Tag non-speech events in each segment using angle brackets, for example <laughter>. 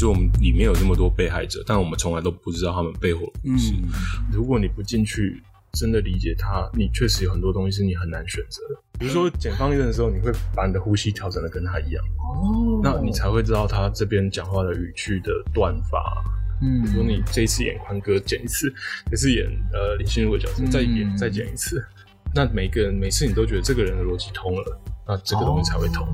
实我们里面有那么多被害者，但我们从来都不知道他们背后的故事。嗯如果你不进去真的理解他，你确实有很多东西是你很难选择的。比如说剪方一刃的时候，你会把你的呼吸调整的跟他一样，哦那你才会知道他这边讲话的语句的断法。嗯比如说你这一次演宽哥剪一次，这次演呃李心如的角色再演嗯再剪一次，那每个人每次你都觉得这个人的逻辑通了，那这个东西才会通。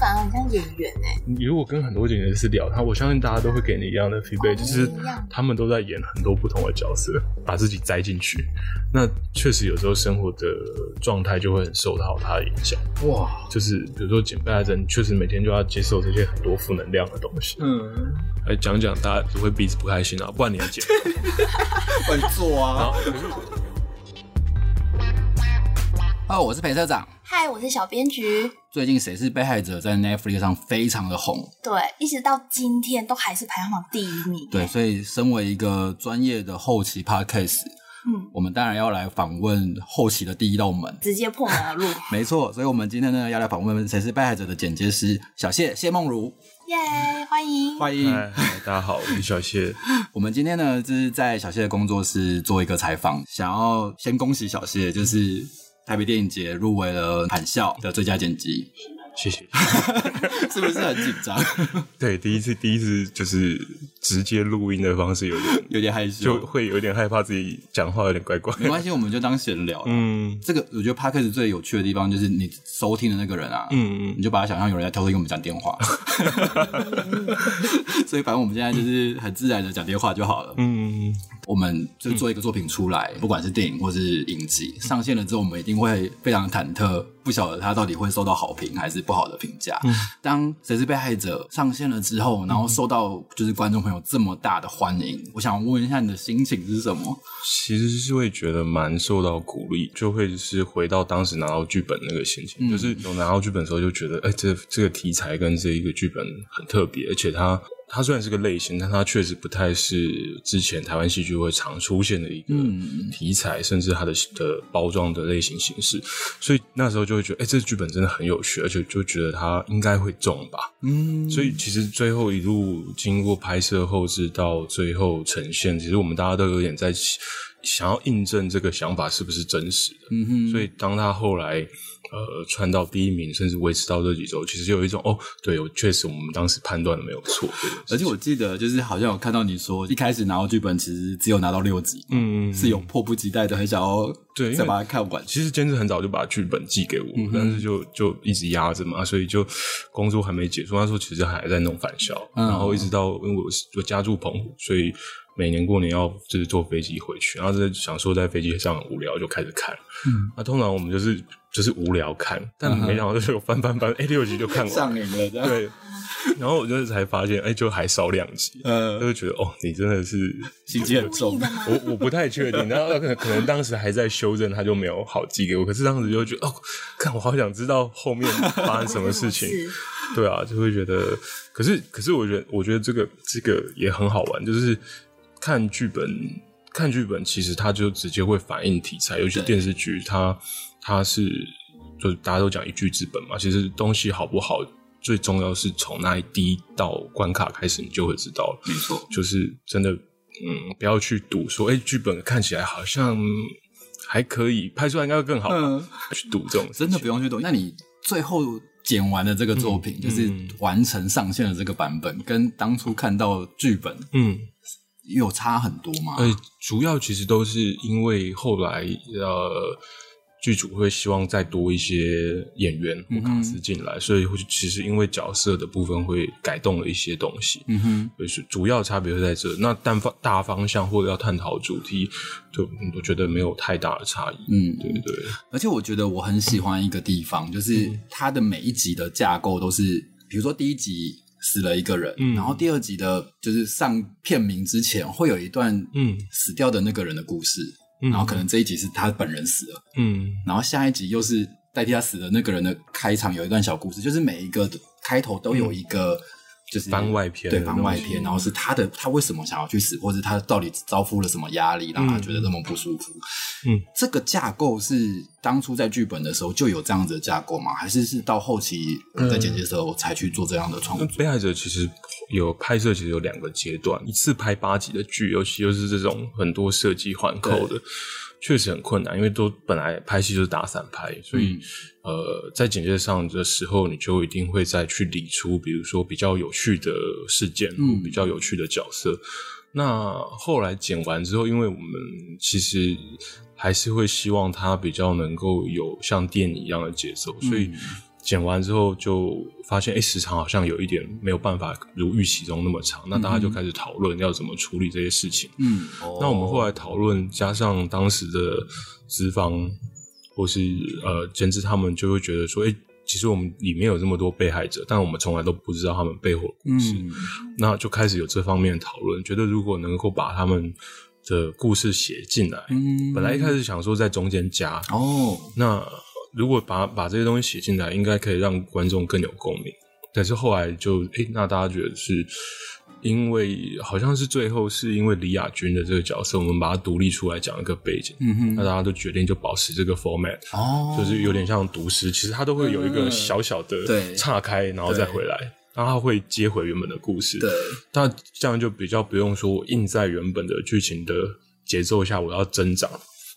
反而很像演员哎、你如果跟很多演员是聊他，我相信大家都会给你一样的 feedback，、哦就是他们都在演很多不同的角色，把自己栽进去。那确实有时候生活的状态就会很受到他的影响。哇，就是比如说减肥来人，确实每天就要接受这些很多负能量的东西。嗯，来讲讲，大家就会彼此不开心啊，不然你要剪。稳做啊！哦，我是裴社长。嗨，我是小编局。最近《谁是被害者》在 Netflix 上非常的红，对，一直到今天都还是排行榜第一名。对，所以身为一个专业的后期 Podcast，嗯，我们当然要来访问后期的第一道门。直接破门而入，<laughs> 没错，所以我们今天呢要来访问《谁是被害者》的剪接师小谢谢梦如，耶欢迎。欢迎。大家好，我是小谢。<laughs> 我们今天呢，就是在小谢的工作室做一个采访，想要先恭喜小谢，就是台北电影节入围了返校的最佳剪辑，谢谢。<laughs> 是不是很紧张？<laughs> 对，第一次第一次就是直接录音的方式，有点有点害羞，就会有点害怕自己讲话有点怪怪。没关系，我们就当闲聊。嗯这个我觉得 p d c a s t 最有趣的地方就是你收听的那个人啊，嗯嗯你就把他想象有人在偷偷跟我们讲电话，<laughs> 所以反正我们现在就是很自然的讲电话就好了。嗯我们就做一个作品出来，不管是电影或是影集，上线了之后，我们一定会非常忐忑，不晓得它到底会受到好评还是不好的评价。当《谁是被害者》上线了之后，然后受到就是观众朋友这么大的欢迎，我想问一下你的心情是什么？其实是会觉得蛮受到鼓励，就会是回到当时拿到剧本那个心情，就是有拿到剧本的时候就觉得，哎、这这个题材跟这一个剧本很特别，而且它它虽然是个类型，但它确实不太是之前台湾戏剧会常出现的一个题材，甚至它的的包装的类型形式，所以那时候就会觉得，哎、这剧本真的很有趣，而且就觉得它应该会中吧，嗯，所以其实最后一路经过拍摄、后置到最后呈现，其实我们大家都有点在想要印证这个想法是不是真实的。嗯哼，所以当他后来呃窜到第一名，甚至维持到这几周，其实有一种哦，对，我确实我们当时判断的没有错。而且我记得，就是好像有看到你说，一开始拿到剧本，其实只有拿到六集，嗯，是有迫不及待的，很想要对再把它看完。其实监制很早就把剧本寄给我，嗯但是就就一直压着嘛，所以就工作还没结束。那时候其实还在弄返校，嗯然后一直到因为我是我家住澎湖，所以每年过年要就是坐飞机回去，然后在想说在飞机上很无聊就开始看。嗯，那通常我们就是就是无聊看，但没想到就是有翻翻翻，哎、六集就看完。上瘾了，这样。对，然后我就才发现，哎、就还少两集，呃，就觉得哦，你真的是心机很重？我我不太确定，然后 <laughs> 可能可能当时还在修正，他就没有好寄给我。可是当时就觉得哦，看我好想知道后面发生什么事情。<laughs> 是对啊，就会觉得，可是可是我觉得我觉得这个这个也很好玩，就是看剧本看剧本，其实它就直接会反映题材，尤其对电视剧，它它是就是大家都讲一剧之本嘛，其实东西好不好。最重要是从那第一道关卡开始，你就会知道了。没错，就是真的，嗯，不要去赌说，哎、剧本看起来好像还可以，拍出来应该会更好，嗯，去赌这种 <laughs> 真的不用去赌。那你最后剪完的这个作品，就是嗯完成上线的这个版本，跟当初看到剧本嗯，有差很多吗？呃，主要其实都是因为后来呃。剧组会希望再多一些演员或卡司进来，所以会其实因为角色的部分会改动了一些东西。嗯哼，就是主要差别会在这，那但方大方向或者要探讨主题，就我觉得没有太大的差异。嗯，对对对，而且我觉得我很喜欢一个地方，就是它的每一集的架构都是，比如说第一集死了一个人，嗯。然后第二集的就是上片名之前会有一段嗯。死掉的那个人的故事，嗯。然后可能这一集是他本人死了，嗯。然后下一集又是代替他死的那个人的开场有一段小故事，就是每一个开头都有一个。就是番外篇对番外篇，然后是他的他为什么想要去死，或者他到底遭遇了什么压力，让他觉得那么不舒服？嗯，这个架构是当初在剧本的时候就有这样子的架构吗？还是是到后期在剪辑的时候才去做这样的创那作？被害者其实有拍摄，其实有两个阶段，一次拍八集的剧，尤其又是这种很多设计环扣的，确实很困难，因为都本来拍戏就是打散拍，所以、呃，在剪接上的时候，你就一定会再去理出，比如说比较有趣的事件，嗯。比较有趣的角色。那后来剪完之后，因为我们其实还是会希望它比较能够有像电影一样的节奏，所以剪完之后就发现，哎，时长好像有一点没有办法如预期中那么长。那大家就开始讨论要怎么处理这些事情。嗯，那我们后来讨论，加上当时的资方或是呃监制他们，就会觉得说，哎，其实我们里面有这么多被害者，但我们从来都不知道他们背后的故事。嗯那就开始有这方面的讨论，觉得如果能够把他们的故事写进来，嗯本来一开始想说在中间加，哦，那如果把把这些东西写进来，应该可以让观众更有共鸣。但是后来就诶，那大家觉得是因为好像是最后是因为李亚君的这个角色，我们把它独立出来讲一个背景，嗯哼。那大家都决定就保持这个 format，哦，就是有点像读诗，其实它都会有一个小小的对岔开，然后再回来，然后它会接回原本的故事。对，那这样就比较不用说我印在原本的剧情的节奏下，我要增长，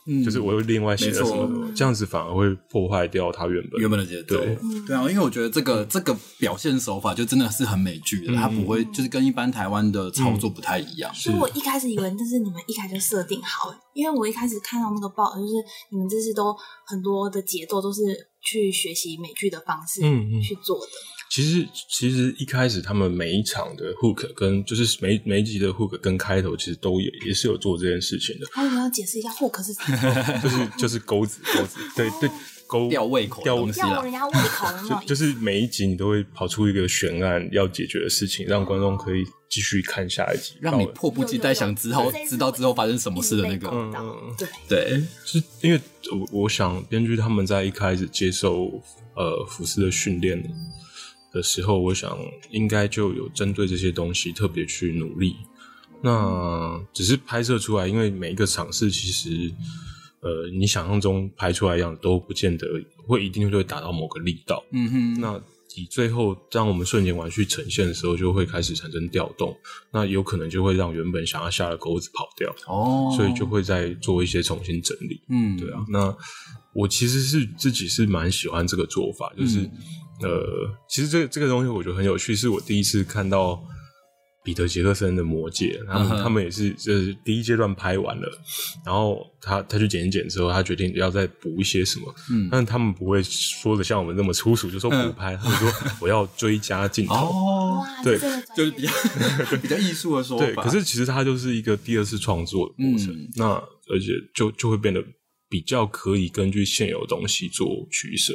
嗯。就是我又另外写了什么，这样子反而会破坏掉它原本。原本的节奏。对。对啊，因为我觉得这个这个表现手法就真的是很美剧的，它不会就是跟一般台湾的操作不太一样。所以我一开始以为这是你们一开始就设定好，因为我一开始看到那个报，就是你们这次都很多的节奏都是去学习美剧的方式嗯嗯。去做的。其实其实一开始他们每一场的 hook 跟就是每每一集的 hook 跟开头其实都有也是有做这件事情的，还有要解释一下 hook 是什么？<laughs> 就是就是钩子钩子，对对钩吊胃口的吊人家胃口 <laughs> 就。就是每一集你都会跑出一个悬案要解决的事情，让观众可以继续看下一集，让你迫不及待想知道知道之后发生什么事的那个。嗯嗯对，对，是因为我我想编剧他们在一开始接受呃福斯的训练的时候，我想应该就有针对这些东西特别去努力。那只是拍摄出来，因为每一个场次其实呃你想象中拍出来一样都不见得会一定就会达到某个力道。嗯哼，那以最后当我们瞬间完去呈现的时候，就会开始产生调动，那有可能就会让原本想要下的钩子跑掉。哦，所以就会再做一些重新整理。嗯，对啊，那我其实是自己是蛮喜欢这个做法，就是、嗯呃，其实这个这个东西我觉得很有趣，是我第一次看到彼得杰克森的《魔戒》，他们、嗯哼他们也是就是第一阶段拍完了，然后他他去剪一剪之后，他决定要再补一些什么，嗯但他们不会说的像我们那么粗俗，就说补拍，他们说 <laughs> 我要追加镜头。哦，对就是比较比较艺术的说法。对，可是其实它就是一个第二次创作的过程，嗯那而且就就会变得比较可以根据现有的东西做取舍。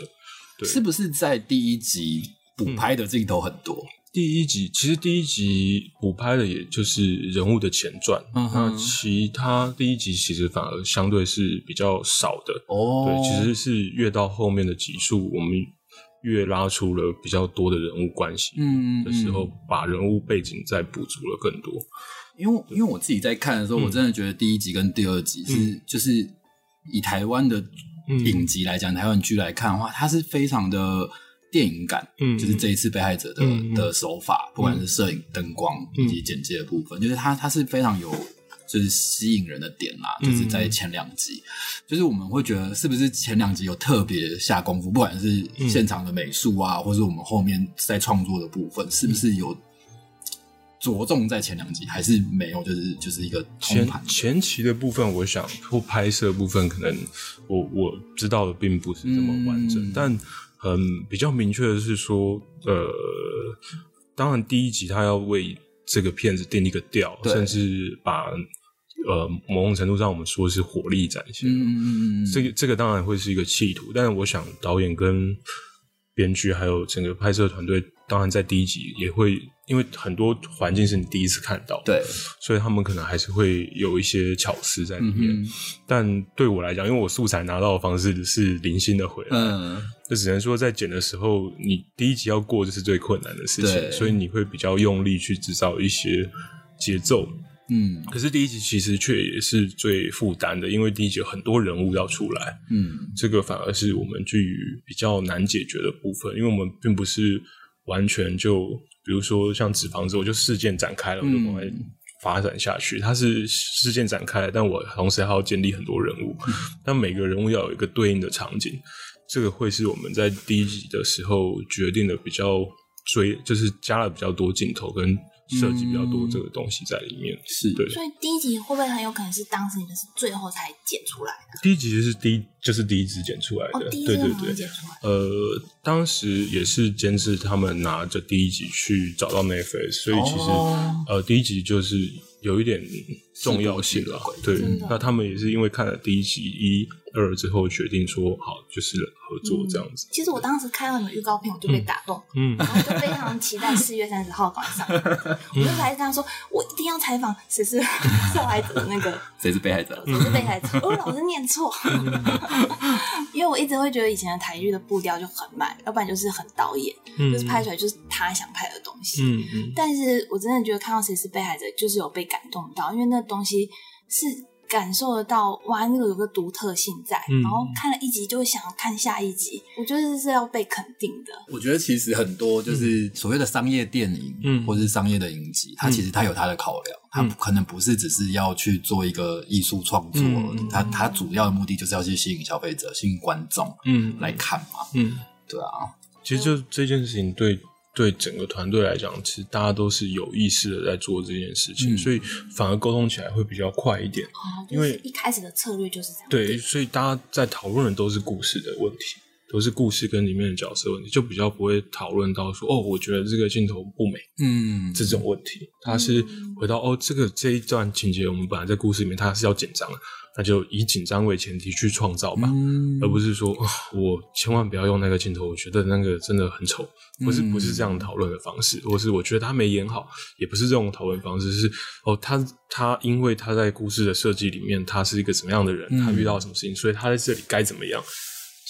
对是不是在第一集补拍的镜头很多？第一集其实第一集补拍的也就是人物的前传，嗯那其他第一集其实反而相对是比较少的。哦对，其实是越到后面的集数，我们越拉出了比较多的人物关系。嗯的时候，把人物背景再补足了更多。因为因为我自己在看的时候，嗯我真的觉得第一集跟第二集是、就是以台湾的嗯影集来讲，台湾剧来看的话，它是非常的电影感，嗯。就是这一次被害者的、的手法，不管是摄影、灯光以及剪接的部分，就是它它是非常有。就是吸引人的点啦，嗯。就是在前两集，就是我们会觉得是不是前两集有特别下功夫，不管是现场的美术啊，或是我们后面在创作的部分，是不是有着重在前两集，还是没有？就是就是一个前。前期的部分，我想或拍摄部分，可能我我知道的并不是这么完整，嗯但很比较明确的是说，呃，当然第一集他要为这个片子定一个调，甚至把呃某种程度上我们说是火力展现，嗯嗯嗯嗯，这个这个当然会是一个企图，但是我想导演跟编剧还有整个拍摄团队，当然在第一集也会，因为很多环境是你第一次看到，对，所以他们可能还是会有一些巧思在里面。嗯但对我来讲，因为我素材拿到的方式是零星的回来，嗯，就只能说在剪的时候，你第一集要过这是最困难的事情，所以你会比较用力去制造一些节奏。嗯。可是第一集其实却也是最负担的，因为第一集有很多人物要出来，嗯。这个反而是我们剧比较难解决的部分，因为我们并不是完全就，比如说像脂肪之后就事件展开了，我就嗯往外发展下去。它是事件展开，但我同时还要建立很多人物，但每个人物要有一个对应的场景，这个会是我们在第一集的时候决定的比较追，就是加了比较多镜头跟设计比较多这个东西在里面。是对，所以第一集会不会很有可能是当时你们是最后才剪出来的？第一集就是第一就是第一支剪出来的，哦，对对对。呃，当时也是监制他们拿着第一集去找到 Netflix，所以其实、哦呃第一集就是有一点重要性了。对，那他们也是因为看了第一集一二之后，决定说好就是合作这样子。其实我当时看到你们预告片，我就被打动，嗯，然后就非常期待四月三十号晚上映。<laughs> 我就来跟他说，我一定要采访谁是 <laughs> 受害者的那个 <laughs> 谁是被害者？谁是被害者。我老是念错，因为我一直会觉得以前的台剧的步调就很慢，要不然就是很导演，嗯就是拍出来就是他想拍的东西。嗯嗯但是我真的觉得看到谁是被害者，就是有被感动到，因为那东西是感受得到，哇，那个有个独特性在，嗯。然后看了一集就会想要看下一集，我觉得这是要被肯定的。我觉得其实很多就是所谓的商业电影，嗯。或是商业的影集，它其实它有它的考量，它嗯。可能不是只是要去做一个艺术创作，嗯。它它主要的目的就是要去吸引消费者、吸引观众嗯。来看嘛。嗯，对啊，其实就这件事情对。对整个团队来讲，其实大家都是有意识的在做这件事情，嗯所以反而沟通起来会比较快一点。哦，因为就是一开始的策略就是这样。对，所以大家在讨论的都是故事的问题，都是故事跟里面的角色问题，就比较不会讨论到说哦，我觉得这个镜头不美嗯，这种问题。它是回到哦，这个这一段情节，我们本来在故事里面它是要紧张的，那就以紧张为前提去创造吧，嗯。而不是说、哦我千万不要用那个镜头，我觉得那个真的很丑，不是嗯不是这样讨论的方式，或是我觉得他没演好，也不是这种讨论方式，是哦，他他因为他在故事的设计里面，他是一个什么样的人，嗯。他遇到什么事情，所以他在这里该怎么样，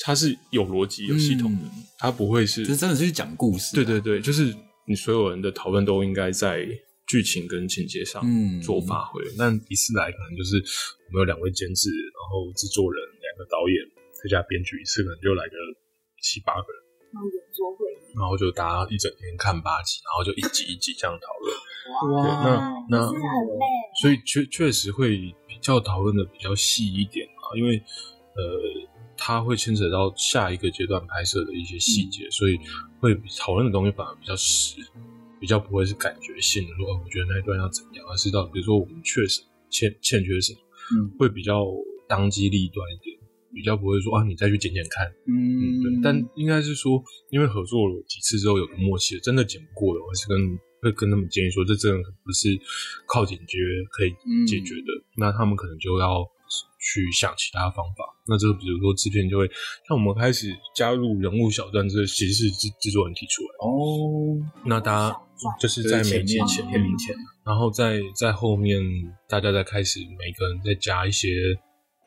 他是有逻辑、有系统的，嗯他不会是就是真的是去讲故事啊，对对对，就是你所有人的讨论都应该在剧情跟情节上嗯做发挥。但一次来可能就是我们有两位监制，然后制作人、两个导演，再加编剧，一次可能就来个七八个人，然后圆桌会，然后就大家一整天看八集，然后就一集一集这样讨论。哇那那很累。所以确确实会比较讨论的比较细一点啊，因为呃，它会牵扯到下一个阶段拍摄的一些细节，所以会讨论的东西反而比较实，比较不会是感觉性的说，哦，我觉得那一段要怎样，而是到比如说我们缺什么，欠欠缺什么，嗯。会比较当机立断一点，比较不会说啊，你再去剪剪看，嗯，对，但应该是说，因为合作了几次之后有个默契，真的剪不过的，我是跟会跟他们建议说，这真的不是靠剪接可以解决的，那他们可能就要去想其他方法。那这个比如说制片就会像我们开始加入人物小传，这其实是制制作人提出来，哦，那大家就是在每集前面面前，然后在在后面，大家再开始每个人再加一些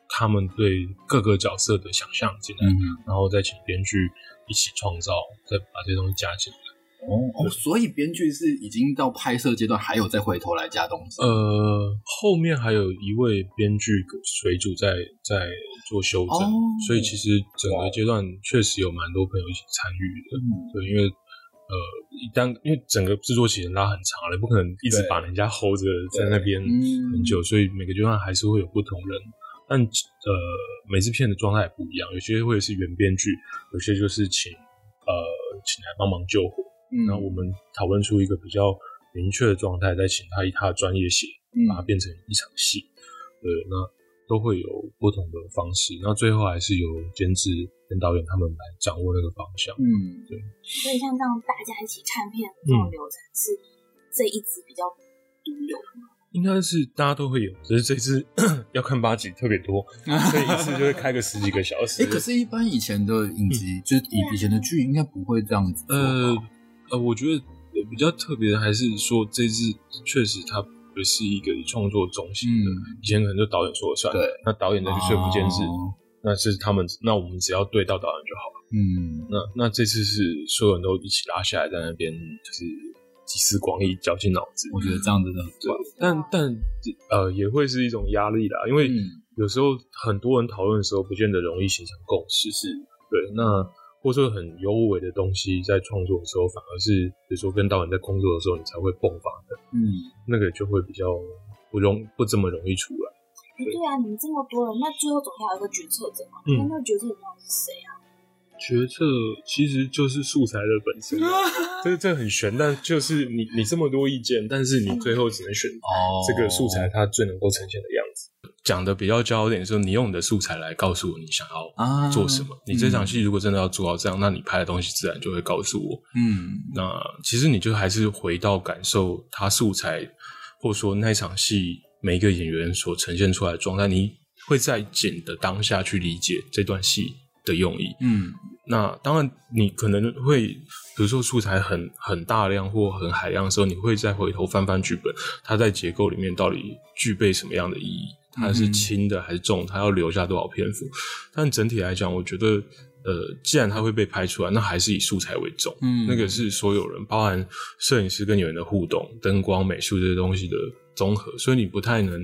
他们对各个角色的想象进来，嗯，然后再请编剧一起创造，再把这些东西加进来。哦哦，所以编剧是已经到拍摄阶段，还有再回头来加东西，呃，后面还有一位编剧水主在在做修正，哦所以其实整个阶段确实有蛮多朋友一起参与的。嗯对，因为呃，一旦因为整个制作期间拉很长了，不可能一直把人家 hold 着在那边嗯很久，所以每个阶段还是会有不同人。但呃，每次片的状态也不一样，有些会是原编剧，有些就是请呃请来帮忙救火。嗯然后我们讨论出一个比较明确的状态，再请他以他的专业写，嗯把它变成一场戏。对，那都会有不同的方式。那最后还是由监制跟导演他们来掌握那个方向。嗯，对所以像这样大家一起看片这种流程是这一支比较独有的吗。应该是大家都会有，只是这次 <clears throat> 要看八集特别多，<laughs> 所以一次就会开个十几个小时。哎，可是，一般以前的影集，就是以以前的剧，应该不会这样子。呃呃，我觉得比较特别的还是说这次确实它不是一个以创作中心的，嗯以前可能就导演说了算，对，那导演再去说服监制，哦那是他们，那我们只要对到导演就好了。嗯，那那这次是所有人都一起拉下来，在那边就是集思广益，绞尽脑汁。我觉得这样真的很对棒。，但但呃也会是一种压力啦，因为嗯有时候很多人讨论的时候，不见得容易形成共识。是对，那或者说很优美的东西，在创作的时候，反而是比如说跟导演在工作的时候，你才会迸发的，嗯，那个就会比较不容不这么容易出来。哎，对啊，你们这么多人，那最后总要有一个决策者嘛？嗯那那个决策者到底是谁啊？决策其实就是素材的本身，<laughs> 这这很悬，但就是你你这么多意见，但是你最后只能选哦这个素材它最能够呈现的样子。讲的比较焦点说，你用你的素材来告诉我你想要啊做什么。你这场戏如果真的要做到这样，那你拍的东西自然就会告诉我。嗯那其实你就还是回到感受他素材，或者说那场戏每一个演员所呈现出来的状态，你会在剪的当下去理解这段戏的用意。嗯那当然，你可能会，比如说素材很很大量或很海量的时候，你会再回头翻翻剧本，它在结构里面到底具备什么样的意义？它是轻的还是重？它要留下多少篇幅？但整体来讲，我觉得，呃，既然它会被拍出来，那还是以素材为重。嗯那个是所有人，包含摄影师跟演员的互动、灯光、美术这些东西的综合，所以你不太能，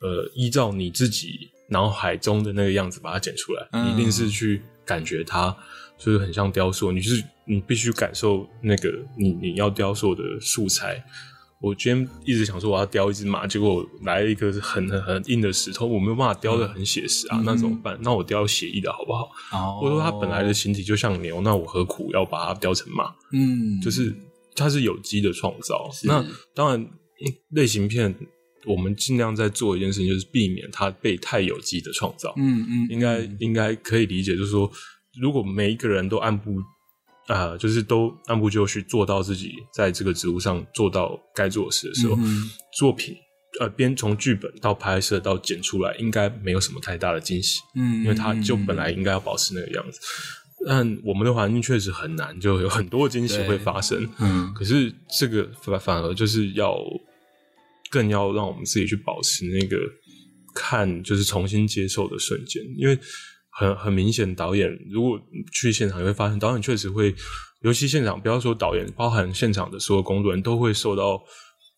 呃，依照你自己脑海中的那个样子把它剪出来，嗯你一定是去感觉它，就是很像雕塑，你就是你必须感受那个你你要雕塑的素材。我今天一直想说我要雕一只马，结果来了一个很很很硬的石头，我没有办法雕的很写实啊，嗯那怎么办？那我雕写意的好不好？哦，或者说它本来的形体就像牛，那我何苦要把它雕成马？嗯就是它是有机的创造。那当然，嗯类型片我们尽量在做一件事情，就是避免它被太有机的创造。嗯嗯应该应该可以理解，就是说，如果每一个人都按部啊、就是都按部就绪做到自己在这个职务上做到该做的事的时候，嗯作品呃，边从剧本到拍摄到剪出来，应该没有什么太大的惊喜。嗯，因为它就本来应该要保持那个样子。但我们的环境确实很难，就有很多惊喜会发生。嗯可是这个反反而就是要更要让我们自己去保持那个看，就是重新接受的瞬间，因为很很明显，导演如果去现场，你会发现导演确实会，尤其现场，不要说导演，包含现场的所有工作人员都会受到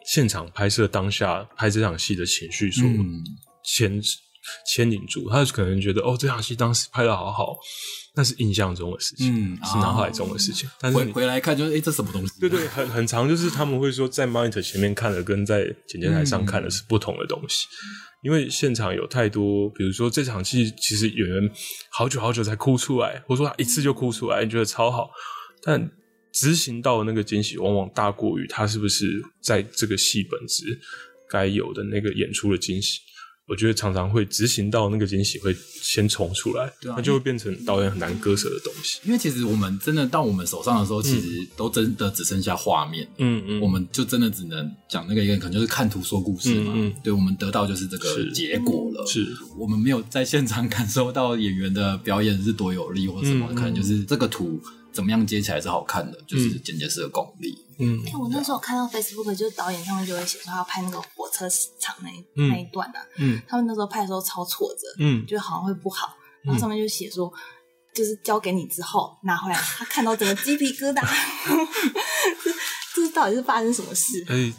现场拍摄当下拍这场戏的情绪所嗯牵牵引住，他可能觉得哦，这场戏当时拍的好好，那是印象中的事情，嗯是脑海中的事情。但是回你回来看就是，哎，这什么东西？对对，很很长，就是他们会说，在 monitor 前面看的跟在剪接台上看的是不同的东西，因为现场有太多，比如说这场戏其实演员好久好久才哭出来，或者说他一次就哭出来，你觉得超好，但执行到的那个惊喜往往大过于他是不是在这个戏本子该有的那个演出的惊喜。我觉得常常会执行到那个惊喜会先冲出来，对啊那就会变成导演很难割舍的东西。因为其实我们真的到我们手上的时候，其实都真的只剩下画面，嗯嗯我们就真的只能讲那个一个，可能就是看图说故事嘛。嗯嗯对，我们得到就是这个是结果了。是我们没有在现场感受到演员的表演是多有力或什么，可能就是这个图怎么样接起来是好看的，就是剪接师的功力。嗯。哎我那时候看到 Facebook，就是导演他们就会写说他要拍那个火车场那一、嗯那一段啊，嗯他们那时候拍的时候超挫折，嗯就好像会不好，然后上面就写说，就是交给你之后拿回来，他看到整个鸡皮疙瘩，<laughs> 这 <laughs> 这到底是发生什么事？哎、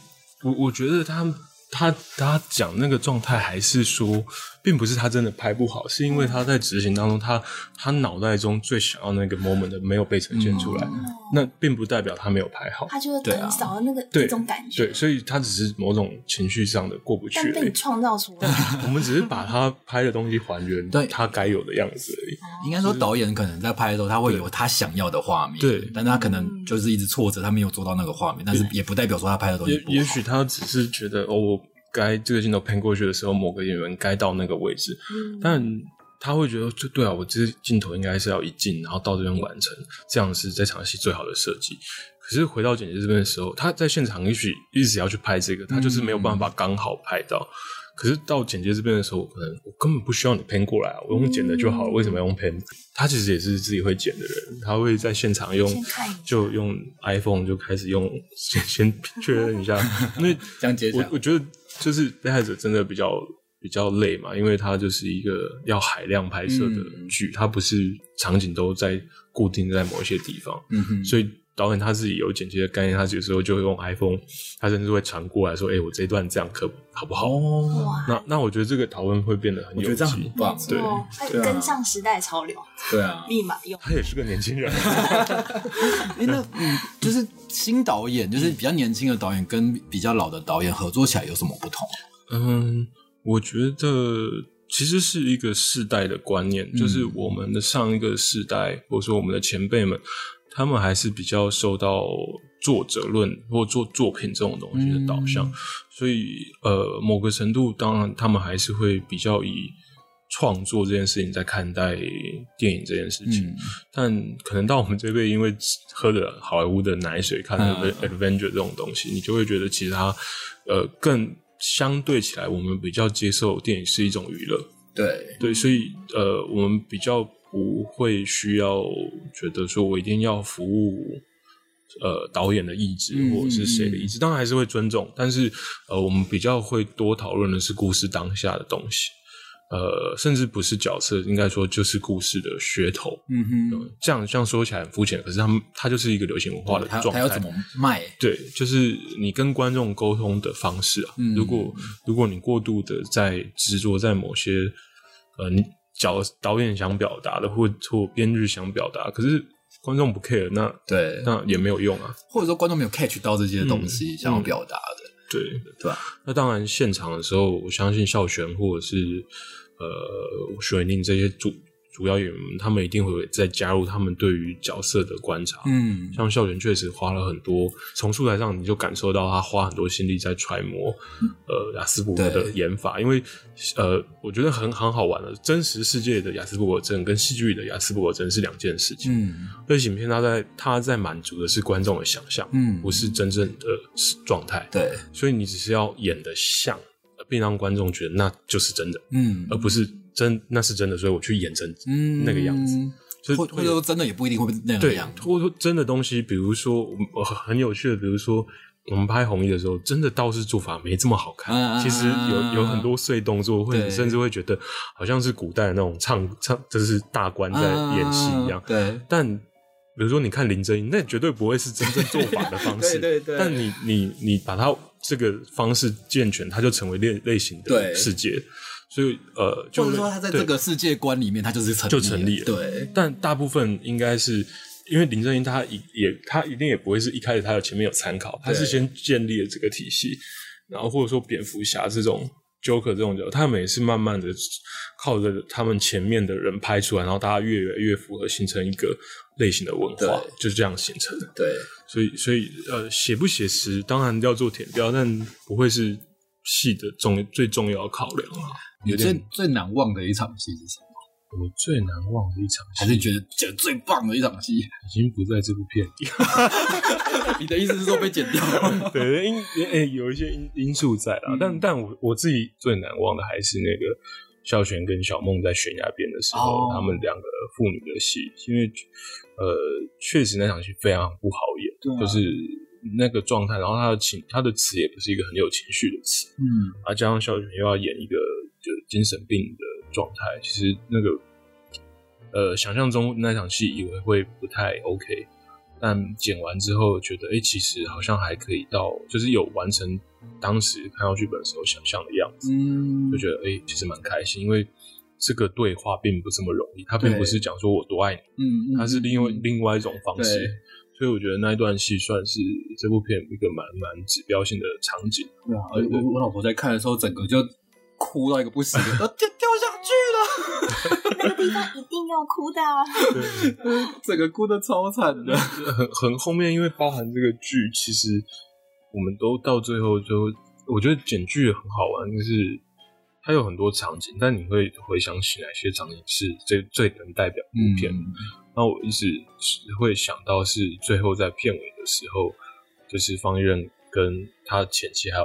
我我觉得他他他讲那个状态，还是说，并不是他真的拍不好，是因为他在执行当中，他他脑袋中最想要那个 moment 的没有被呈现出来，那并不代表他没有拍好。他就是少了那个对一种感觉，对，所以他只是某种情绪上的过不去但被你而已。创造出来。我们只是把他拍的东西还原对他该有的样子而已。应该说，导演可能在拍的时候，他会有他想要的画面，对但他可能就是一直挫折，他没有做到那个画面，但是也不代表说他拍的东西也不好。也许他只是觉得哦，我该这个镜头喷过去的时候，某个演员该到那个位置，嗯但他会觉得，就对啊，我这镜头应该是要一镜，然后到这边完成，这样是这场戏最好的设计。可是回到剪辑这边的时候，他在现场也许一直要去拍这个，他就是没有办法刚好拍到。可是到剪接这边的时候，可能我根本不需要你 pen 过来啊，我用剪的就好了。为什么要用 pen？他其实也是自己会剪的人，他会在现场用就用 iPhone 就开始用先先确认一下，因为这样接起来我我觉得就是被害者真的比较比较累嘛，因为它就是一个要海量拍摄的剧，它不是场景都在固定在某一些地方，嗯哼，所以导演他自己有剪辑的概念，他有时候就会用 iPhone，他甚至会传过来说：“哎、我这一段这样可好不好？”哦，那那我觉得这个讨论会变得很有我觉得这样趣很。棒，对跟上时代潮流，对啊。<laughs> 立马用。他也是个年轻人，<laughs> 哎，那嗯，就是新导演，就是比较年轻的导演跟比较老的导演合作起来有什么不同？嗯，我觉得其实是一个世代的观念，就是我们的上一个世代，或者说我们的前辈们，他们还是比较受到作者论或做作品这种东西的导向，所以呃，某个程度，当然他们还是会比较以。创作这件事情在看待电影这件事情，嗯。但可能到我们这辈，因为喝了好莱坞的奶水，看了嗯 Adventure 这种东西，你就会觉得其实它呃更相对起来，我们比较接受电影是一种娱乐，对，对，所以呃，我们比较不会需要觉得说我一定要服务。呃，导演的意志嗯或者是谁的意志，当然还是会尊重，但是呃，我们比较会多讨论的是故事当下的东西，呃，甚至不是角色，应该说就是故事的噱头。嗯哼，这样这样说起来很肤浅，可是他们它就是一个流行文化的他状态。他要怎么卖？对，就是你跟观众沟通的方式啊。嗯如果如果你过度的在执着在某些呃你角导演想表达的，或或编剧想表达，可是观众不 care，那对，那也没有用啊。或者说观众没有 catch 到这些东嗯西想要表达的，对，对吧？那当然现场的时候，我相信孝玄或者是呃徐伟宁这些主主要演员们，他们一定会再加入他们对于角色的观察。嗯，像孝玄确实花了很多，从素材上你就感受到他花很多心力在揣摩，呃，雅斯伯格的演法，因为呃，我觉得很很好玩的，真实世界的雅斯伯格症跟戏剧里的雅斯伯格症是两件事情。嗯。类型片它在它在满足的是观众的想象，嗯。不是真正的状态，对，所以你只是要演的像，并让观众觉得那就是真的，嗯。而不是真那是真的，所以我去演真嗯那个样子。就是或或者说真的也不一定会那样对或者说真的东西，比如说很有趣的，比如说我们拍红衣的时候，真的道士做法没这么好看。其实有有很多碎动作，或者对你甚至会觉得好像是古代的那种唱唱，就是大官在演戏一样。嗯对，但比如说你看林正英，那绝对不会是真正做法的方式。<laughs> 对对对但你你你把它这个方式健全，它就成为类类型对的世界。所以呃，就或者说他在这个世界观里面，他就是成就成立了对，但大部分应该是因为林正英他也也他一定也不会是一开始他有前面有参考，他是先建立了这个体系，然后或者说蝙蝠侠这种 Joker 这种角色，他们也是慢慢的靠着他们前面的人拍出来，然后大家越来越符合，形成一个类型的文化，就是这样形成的。对，所以所以呃，写不写实当然要做填调，但不会是戏的重最重要的考量啊。你有点最最难忘的一场戏是什么？我最难忘的一场戏，还是觉得觉得最棒的一场戏？已经不在这部片里。<laughs> 你的意思是说被剪掉了？<laughs> 对，因诶、有一些因因素在啦，嗯但但我我自己最难忘的还是那个孝全跟小梦在悬崖边的时候，哦他们两个父女的戏，因为呃，确实那场戏非常不好演，啊就是那个状态，然后他的情，他的词也不是一个很有情绪的词，嗯，啊，加上孝全又要演一个就是精神病的状态，其实那个呃，想象中那场戏以为会不太 OK，但剪完之后觉得，哎、其实好像还可以到，就是有完成当时看到剧本的时候想象的样子，嗯就觉得哎、其实蛮开心，因为这个对话并不这么容易，他并不是讲说我多爱你，嗯，他是另外另外一种方式对。所以我觉得那一段戏算是这部片一个蛮蛮指标性的场景。对啊，而我我老婆在看的时候，整个就哭到一个不行，<laughs> 呃掉掉下去了，那个地方一定要哭的啊！<laughs> 对，<laughs> 整个哭的超惨的。很很后面，因为包含这个剧，其实我们都到最后就，我觉得剪剧很好玩，就是它有很多场景，但你会回想起哪些场景是最最能代表嗯部片。那我一直只会想到是最后在片尾的时候，就是方一任跟他前妻还有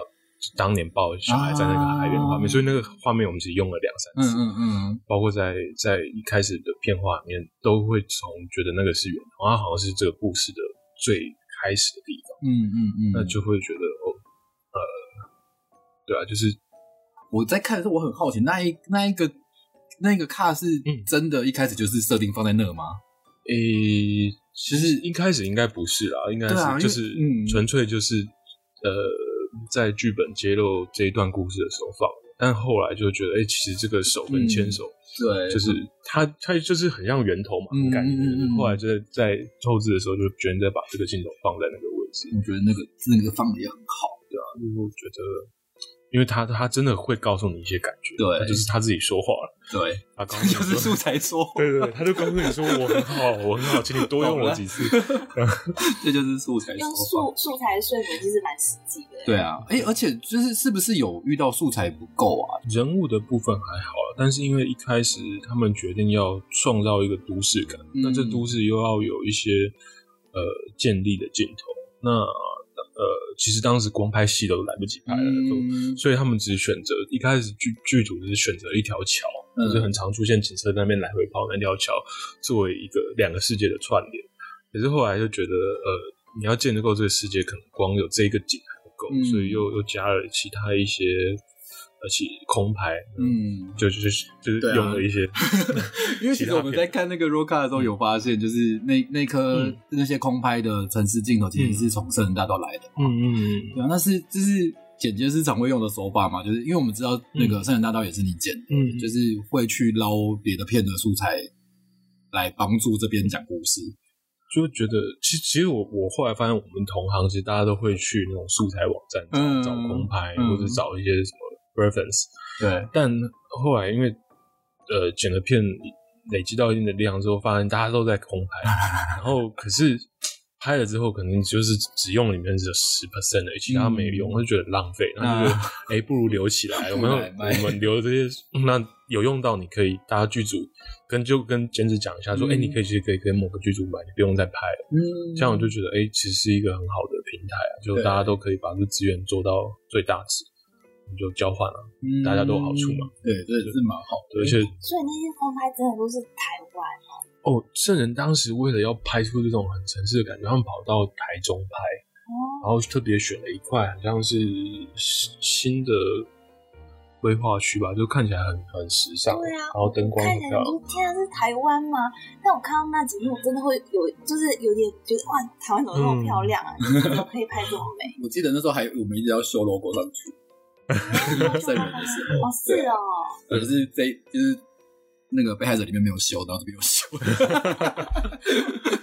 当年抱小孩在那个海边的画面，啊所以那个画面我们其实用了两三嗯次。嗯嗯，包括在在一开始的片画里面，都会从觉得那个是源头，它好像是这个故事的最开始的地方，嗯嗯嗯，那就会觉得哦，呃，对啊，就是我在看的时候，我很好奇，那一那一个那一个卡是嗯真的，一开始就是设定放在那吗？诶、其实一开始应该不是啦，应该是就是嗯纯粹就是呃，在剧本揭露这一段故事的时候放的，但后来就觉得，哎、其实这个手跟牵手，对，就是它它就是很像源头嘛，嗯感觉。后来就在在后置的时候，就决定再把这个镜头放在那个位置，我觉得那个那个放的也很好。对啊就是我觉得，因为他他真的会告诉你一些感觉，对他就是他自己说话了，对，他告诉你就是素。材说，<laughs> 对对对，他就告诉你说我很好，我很好，请你多用我几次。<laughs> <laughs> 这就是素材用。素素材说服其实蛮实际的。对啊，哎、而且就是是不是有遇到素材不够啊？人物的部分还好啦，但是因为一开始他们决定要创造一个都市感，嗯那这都市又要有一些呃建立的镜头，那呃其实当时光拍戏都来不及拍了，都嗯所以他们只选择一开始剧剧组只是选择一条桥，嗯就是很常出现警车在那边来回跑那条桥，作为一个两个世界的串联。可是后来就觉得，呃，你要建构这个世界，可能光有这一个景还不够，嗯。所以又又加了其他一些呃其空拍，嗯，就就是就是用了一些，<laughs> 因为其实我们在看那个 Roca 的时候有发现，就是那那颗、嗯。那些空拍的城市镜头其实是从圣人大道来的。嗯嗯嗯。对啊，那是就是剪接师常会用的手法嘛，就是因为我们知道那个圣人大道也是你剪的，嗯，就是会去捞别的片的素材来帮助这边讲故事。就觉得，其实其实我我后来发现，我们同行其实大家都会去那种素材网站找、嗯。找空拍，嗯。或者找一些什么 reference，对，但后来因为呃剪了片累积到一定的量之后，发现大家都在空拍，<laughs> 然后可是拍了之后，可能就是只用里面只有十 percent 的，其他没用，我就觉得很浪费，然后就觉得哎、不如留起来，<laughs> 我们我们留这些，那有用到你可以大家剧组跟就跟兼职讲一下，说哎、嗯你可以其实可以跟某个剧组买，你不用再拍了。嗯。这样我就觉得，哎、其实是一个很好的平台啊，就大家都可以把这个资源做到最大值，就交换了、大家都有好处嘛。对，这也是蛮好的。而且所以那些空拍真的都是台湾，哦，哦圣人当时为了要拍出这种很城市的感觉，他们跑到台中拍，然后特别选了一块好像是新的规划区吧，就看起来很很时尚，对啊然后灯光很漂亮。天啊，是台湾吗？但我看到那几幕，我真的会有，就是有点觉得哇，台湾怎么那么漂亮啊？怎么可以拍这么美？<laughs> 我记得那时候还我们一直要修 logo 上去，圣人的时候，哦，是哦，可是这就是那个被害者里面没有修，然后这边有修。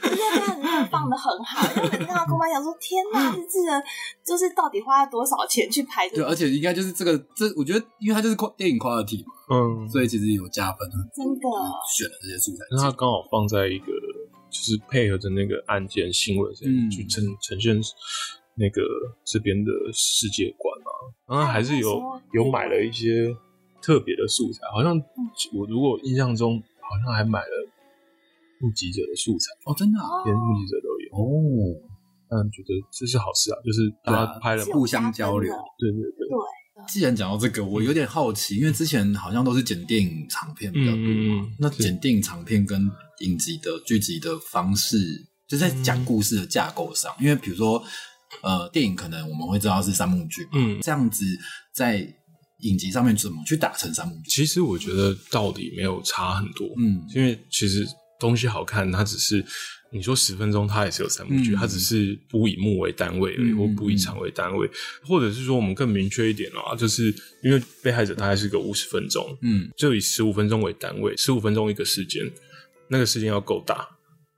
这些拍子真的放的很好，因为每次看到空拍，想说 <laughs> 天哪，这这个就是到底花了多少钱去拍这对，而且应该就是这个，这我觉得，因为它就是电影 quality 嘛，嗯，所以其实有加分，真的，选了这些素材。那它刚好放在一个，就是配合着那个案件新闻这样嗯。去呈呈现那个这边的世界观嘛。然后还是有有买了一些特别的素材，好像我如果印象中好像还买了目击者的素材，哦，真的啊，连目击者都有。哦，但觉得这是好事啊，就是大家拍了，互相交流。对对对，既然讲到这个，我有点好奇，因为之前好像都是剪电影长片比较多嘛，嗯那剪电影长片跟影集的剧集的方式，就在讲故事的架构上，因为比如说，呃，电影可能我们会知道是三幕剧，嗯。这样子在影集上面怎么去打成三幕剧？其实我觉得道理没有差很多，嗯因为其实东西好看，它只是你说十分钟，它也是有三幕剧，嗯。它只是不以幕为单位而已，嗯或不以场为单位，或者是说我们更明确一点啊，就是因为被害者大概是个五十分钟，嗯。就以十五分钟为单位，十五分钟一个时间，那个时间要够大，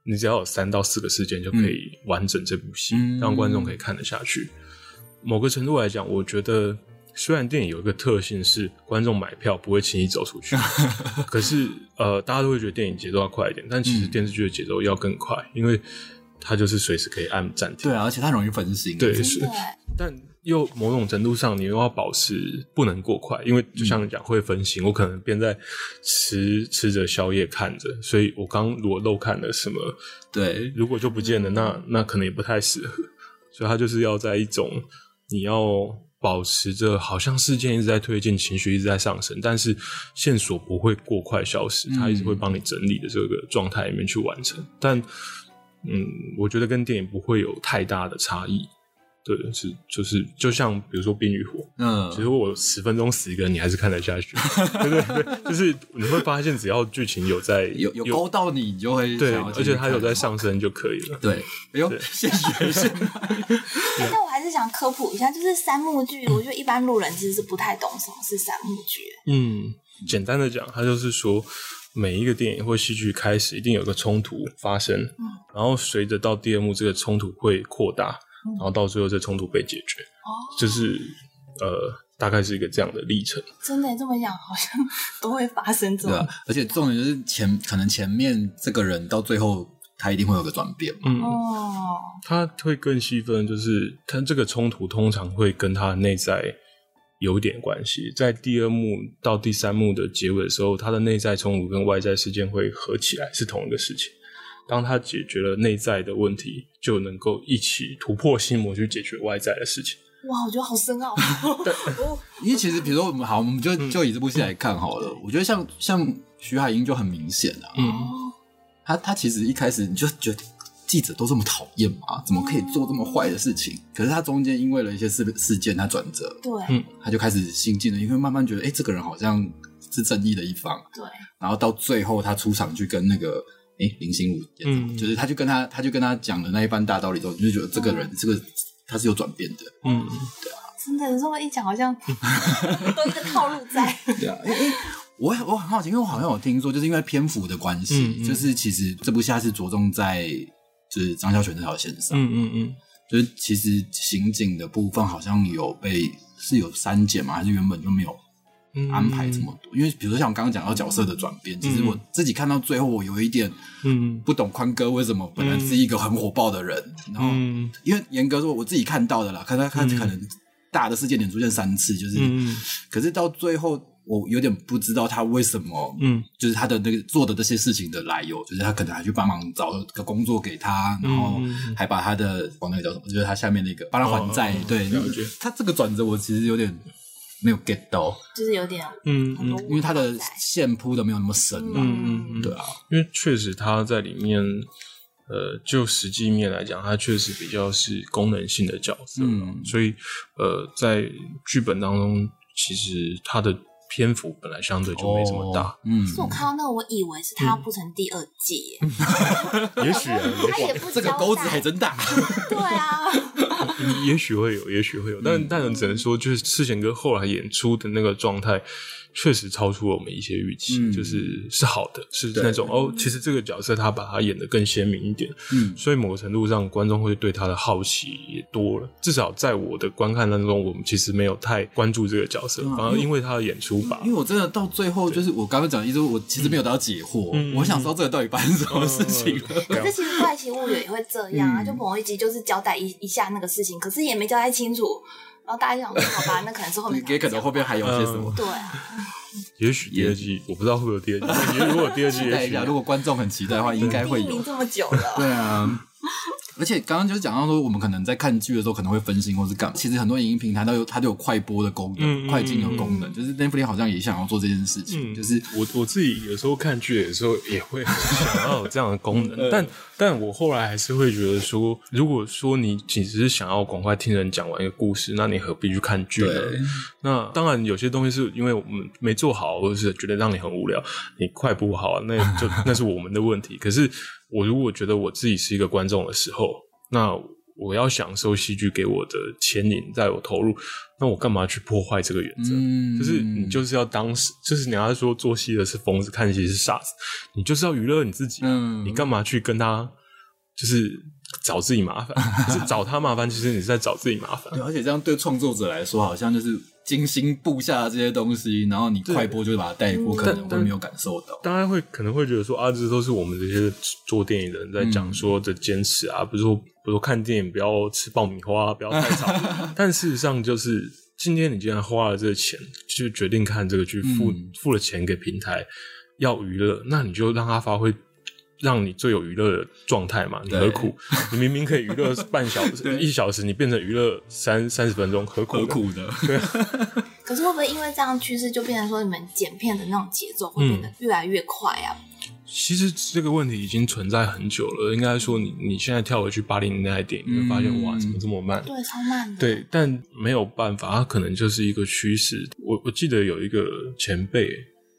你只要有三到四个事件就可以完整这部戏，嗯让观众可以看得下去。某个程度来讲，我觉得虽然电影有一个特性是观众买票不会轻易走出去，<laughs> 可是呃，大家都会觉得电影节奏要快一点，但其实嗯电视剧的节奏要更快，因为它就是随时可以按暂停。对啊，而且它很容易分心。对，是，但又某种程度上，你又要保持不能过快，因为就像你讲会分心，我可能边在吃吃着宵夜看着，所以我刚如果漏看了什么，对，如果就不见了，那那可能也不太适合，所以它就是要在一种你要保持着好像事件一直在推进，情绪一直在上升，但是线索不会过快消失，它一直会帮你整理的这个状态里面去完成，但。嗯，我觉得跟电影不会有太大的差异，对，是就是就像比如说《冰与火》，嗯其实我十分钟死一个人，你还是看得下去。<laughs> 对对对，就是你会发现，只要剧情有在有有勾到你，你就会对，而且它有在上升就可以了。对，哎呦，谢谢谢谢。<laughs> 哎但我还是想科普一下，就是三幕剧，我觉得一般路人其实是不太懂什么是三幕剧。嗯，简单的讲，它就是说，每一个电影或戏剧开始一定有一个冲突发生，然后随着到第二幕，这个冲突会扩大，然后到最后这冲突被解决，哦，就是呃，大概是一个这样的历程。真的这么讲，好像 <laughs> 都会发生这种对啊。，而且重点就是前可能前面这个人到最后他一定会有个转变嘛。嗯，哦，他会更细分，就是他这个冲突通常会跟他的内在有点关系。在第二幕到第三幕的结尾的时候，他的内在冲突跟外在事件会合起来，是同一个事情。当他解决了内在的问题，就能够一起突破心魔去解决外在的事情。哇，我觉得好深奥。<laughs> 哦因为其实比如说我们好，我们嗯就就以这部戏来看好了。我觉得像像徐海英就很明显啊，嗯，他他其实一开始你就觉得记者都这么讨厌嘛，怎么可以做这么坏的事情？可是他中间因为了一些事事件，他转折，对嗯他就开始心境了，因为慢慢觉得，哎、这个人好像是正义的一方。对，然后到最后他出场去跟那个哎林心如演的，嗯就是他就跟他他就跟他讲的那一番大道理之后，你就觉得这个人、这个他是有转变的。嗯，对啊真的这么一讲，好像都有一个套路在。<laughs> 对啊，因为因为我我很好奇，因为我好像有听说，就是因为篇幅的关系，嗯嗯就是其实这部戏它是着重在就是张孝全这条线上，嗯嗯嗯，就是其实刑警的部分好像有被是有删减吗？还是原本就没有嗯安排这么多？因为比如说像我刚刚讲到角色的转变，其实我自己看到最后，我有一点嗯。不懂宽哥为什么本来是一个很火爆的人，然后嗯。因为严格说我自己看到的啦，看他他可能大的事件点出现三次，就是，嗯。可是到最后我有点不知道他为什么，嗯。就是他的那个做的这些事情的来由，就是他可能还去帮忙找了个工作给他，然后嗯还把他的哦那个叫什么，就是他下面那个帮他还债，哦对，他这个转折我其实有点没有 get 到，就是有点嗯嗯，因为它的线铺的没有那么深嘛，嗯嗯嗯，对啊，因为确实它在里面，呃，就实际面来讲，它确实比较是功能性的角色，嗯。所以呃，在剧本当中，其实它的篇幅本来相对就没这么大，哦嗯。是我看到那个，我以为是他要铺成第二季。耶，<laughs> 也许啊，他也不这个钩子代还真大，<laughs> 对啊，也也许会有，也许会有，但但只能说，就是世贤哥后来演出的那个状态。确实超出了我们一些预期，嗯。就是是好的，是对那种哦，其实这个角色他把他演得更鲜明一点，嗯。所以某个程度上，观众会对他的好奇也多了。至少在我的观看当中，我们其实没有太关注这个角色，嗯反而因为他的演出吧。因，为我真的到最后，就是我刚刚讲的意思，我其实没有得到解惑，嗯我想知道这个到底发生什么事情了。可是其实《怪奇物语》也会这样啊，嗯。就某一集就是交代一一下那个事情，可是也没交代清楚，然后大家就想说，好吧，那可能是后面也可能后面还有些什么。对啊，<laughs> 也许第二季我不知道会不会有第二季，<laughs> 如果有第二季，期待一下，也许。有如果观众很期待的话，应该会有。第一名。这么久了，<laughs> 对啊，而且刚刚就是讲到说，我们可能在看剧的时候可能会分心或是干嘛，其实很多影音平台都有它都有快播的功能、快进的功能，就是 Netflix 好像也想要做这件事情，嗯，就是我我自己有时候看剧的时候也会很想要有这样的功能，嗯。但但我后来还是会觉得说，如果说你只是想要赶快听人讲完一个故事，那你何必去看剧呢？那当然有些东西是因为我们没做好，或者是觉得让你很无聊，你快不好，那就 <laughs> 那是我们的问题。可是我如果觉得我自己是一个观众的时候，那我要享受戏剧给我的牵引，在我投入，那我干嘛去破坏这个原则？嗯就是你就是要当时，就是你要说做戏的是疯子，看戏是傻子，你就是要娱乐你自己。嗯你干嘛去跟他就是找自己麻烦？<laughs> 就是找他麻烦，其实你是在找自己麻烦对，。而且这样对创作者来说，好像就是精心布下这些东西，然后你快播就把它带过，可能会没有感受到。大家会可能会觉得说啊，这都是我们这些做电影的人在讲说的坚持啊，比如说比如说看电影不要吃爆米花，不要太吵。<laughs> 但事实上就是，今天你既然花了这个钱，就决定看这个剧，付、嗯付了钱给平台要娱乐，那你就让它发挥。让你最有娱乐的状态嘛？你何苦？<laughs> 你明明可以娱乐半小时、<laughs> 一小时，你变成娱乐三三十分钟，何苦呢？何苦的？<laughs> 可是会不会因为这样趋势，就变成说你们剪片的那种节奏会变得越来越快啊？其实这个问题已经存在很久了。应该说你，你现在跳回去八零年代的电影，你会发现、哇，怎么这么慢？对，超慢的。对，但没有办法，它可能就是一个趋势。我我记得有一个前辈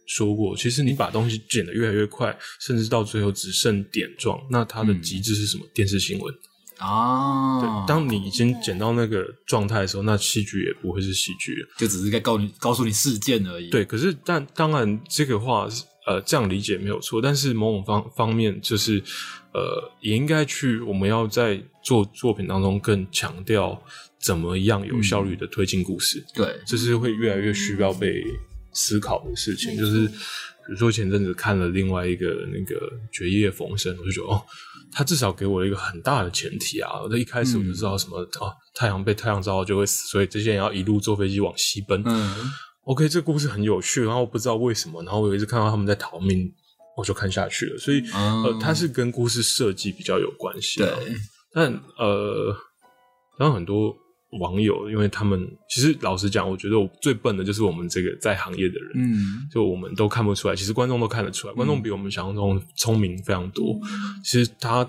说过，其实你把东西剪得越来越快，甚至到最后只剩点状，那它的极致是什么？电视新闻。啊，对，当你已经剪到那个状态的时候，那戏剧也不会是戏剧了。就只是在告你告诉你事件而已。对，可是但当然这个话呃这样理解没有错，但是某种方方面就是呃也应该去我们要在做作品当中更强调怎么样有效率的推进故事，对，这是会越来越需要被思考的事情。就是比如说前阵子看了另外一个那个《绝夜逢生》，我就觉得哦。他至少给我了一个很大的前提啊！我一开始我就知道什么啊，太阳被太阳照到就会死，所以这些人要一路坐飞机往西奔。嗯，OK，这个故事很有趣，然后我不知道为什么，然后我有一次看到他们在逃命，我就看下去了。所以、嗯呃，它是跟故事设计比较有关系、啊。对，但呃，然后很多网友，因为他们其实老实讲，我觉得我最笨的就是我们这个在行业的人，嗯，就我们都看不出来，其实观众都看得出来，观众比我们想象中聪明非常多。其实他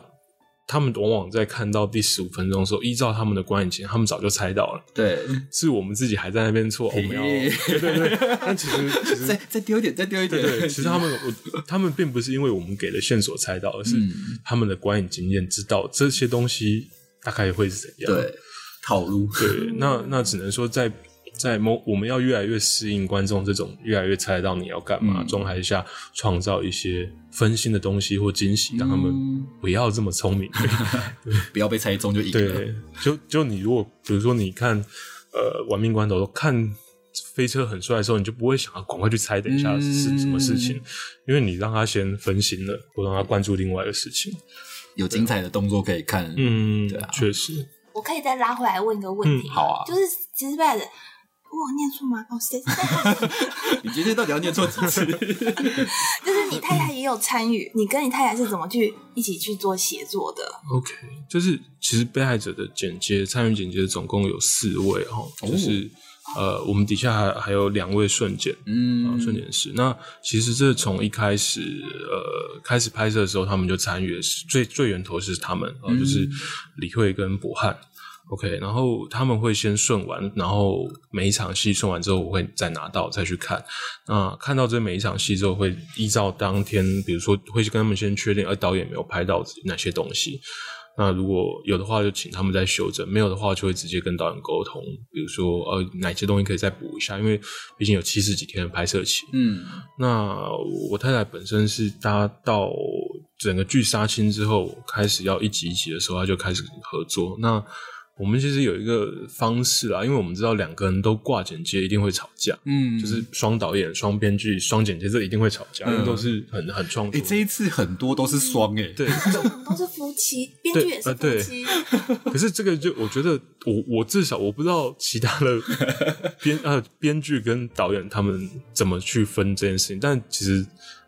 他们往往在看到第十五分钟的时候，依照他们的观影前，他们早就猜到了，对，是我们自己还在那边错，我们要对对对。但其实 <laughs> 其实再再丢一点，再丢一点，对对，其实他们我他们并不是因为我们给的线索猜到，而是嗯。他们的观影经验知道这些东西大概会是怎样。对套路，对，那那只能说在在某我们要越来越适应观众这种越来越猜得到你要干嘛嗯状态下，创造一些分心的东西或惊喜，让他们嗯不要这么聪明。<laughs> 不要被猜中就赢了。对，就就你如果比如说你看呃《玩命关头》看飞车很帅的时候，你就不会想要赶快去猜等一下是什么事情，因为你让他先分心了，不让他关注另外一个事情。有精彩的动作可以看。嗯，对啊确实，我可以再拉回来问一个问题，嗯好啊就是其实贝的，我有念错吗？哦，谁？<laughs> 你今天到底要念错几次？<laughs> 就是你太太也有参与，你跟你太太是怎么去一起去做协作的？OK，就是其实被害者的剪接参与剪接总共有四位哈，就是、呃，我们底下还还有两位瞬剪。啊，嗯，瞬剪师。那其实这从一开始，呃，开始拍摄的时候，他们就参与了，是最最源头是他们啊、呃就是李慧跟博翰。OK，然后他们会先顺完，然后每一场戏顺完之后，我会再拿到再去看。那看到这每一场戏之后，会依照当天，比如说会跟他们先确定，而导演没有拍到哪些东西。那如果有的话，就请他们再修正；没有的话，就会直接跟导演沟通，比如说呃哪些东西可以再补一下，因为毕竟有七十几天的拍摄期。嗯那我太太本身是搭到整个剧杀青之后，开始要一集一集的时候，她就开始合作。那我们其实有一个方式啦，因为我们知道两个人都挂剪接一定会吵架，嗯，就是双导演、双编剧、双剪接，这一定会吵架，因为都是很很创作哎，。这一次很多都是双哎，对，都是夫妻，编剧也是夫妻，可是这个就我觉得我我至少我不知道其他的编呃编剧跟导演他们怎么去分这件事情，但其实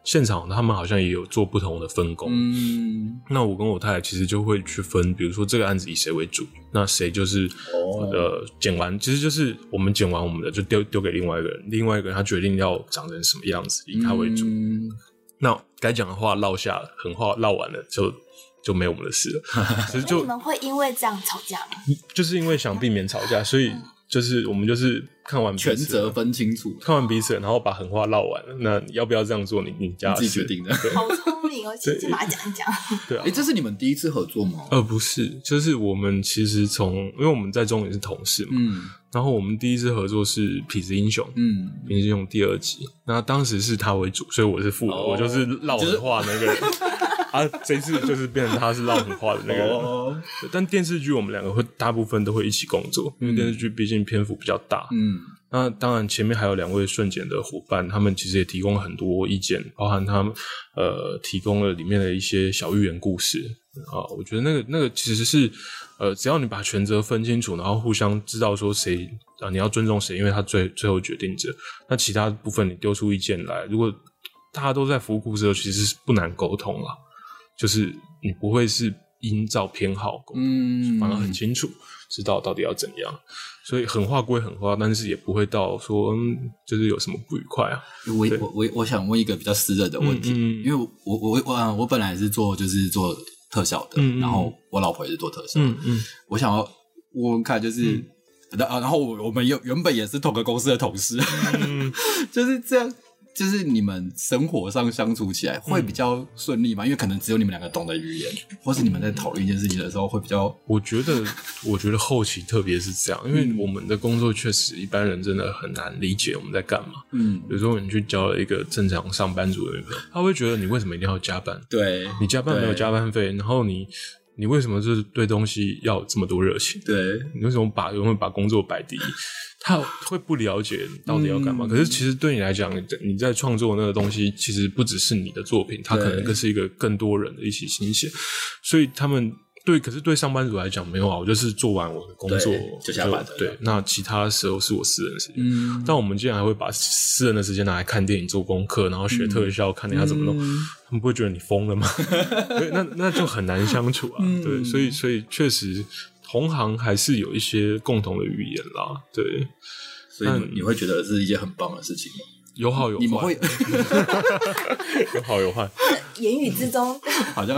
现场他们好像也有做不同的分工。嗯，那我跟我太太其实就会去分，比如说这个案子以谁为主，那谁就是哦呃剪完，其实就是我们剪完我们的就丢丢给另外一个人，另外一个人他决定要长成什么样子，以他为主。嗯那该讲的话唠下了，狠话唠完了就就没我们的事了。<laughs> 其实就那你们会因为这样吵架吗？就是因为想避免吵架，所以就是我们就是看完彼此权责分清楚，看完彼此，然后把狠话唠完了。那要不要这样做？你你家你自己决定的。好聪明哦，先先把它讲一讲。对啊哎，。这是你们第一次合作吗？呃，不是，就是我们其实从，因为我们在中也是同事嘛，嗯然后我们第一次合作是《痞子英雄》，《嗯，痞子英雄》第二集，那当时是他为主，所以我是副，哦我就是唠狠话那个人。<laughs> <laughs> 啊，这次就是变成他是唠狠话的那个人。哦，但电视剧我们两个会大部分都会一起工作，因为电视剧毕竟篇幅比较大，嗯那当然，前面还有两位瞬间的伙伴，他们其实也提供了很多意见，包含他们呃提供了里面的一些小寓言故事啊、我觉得那个那个其实是呃，只要你把权责分清楚，然后互相知道说谁啊你要尊重谁，因为他最最后决定者。那其他部分你丢出意见来，如果大家都在服务故事的时候，其实是不难沟通啦，就是你不会是因照偏好沟通，嗯，反而很清楚。知道到底要怎样。所以狠话归狠话，但是也不会到说嗯，就是有什么不愉快啊。我我我我想问一个比较私人的问题，嗯嗯因为我我我我本来是做就是做特效的，然后我老婆也是做特效，嗯嗯我想要问问看，就是。然后，然后我我们原原本也是同个公司的同事，嗯，<laughs> 就是这样，就是你们生活上相处起来会比较顺利吗？因为可能只有你们两个懂得语言，或是你们在讨论一件事情的时候会比较我觉得，我觉得后期特别是这样，因为我们的工作确实一般人真的很难理解我们在干嘛。嗯，比如说，你去交了一个正常上班族的女朋友，他会觉得你为什么一定要加班？对你加班没有加班费，然后你你为什么就是对东西要这么多热情？对，你为什么把永远把工作摆第一？他会不了解到底要干嘛。嗯可是其实对你来讲，你在创作那个东西，其实不只是你的作品，它可能更是一个更多人的一起心血。所以他们对，可是对上班族来讲没有啊，我就是做完我的工作就下班了对，那其他时候是我私人的时间。嗯，但我们竟然还会把私人的时间拿来看电影、做功课，然后学特效，看人家怎么弄，嗯他们不会觉得你疯了吗？<laughs> 对，那那就很难相处啊。嗯对，所以所以确实，同行还是有一些共同的语言啦。对，所以你你会觉得是一件很棒的事情吗？有好有坏，你们会 <laughs> 有好有坏。言语之中，好像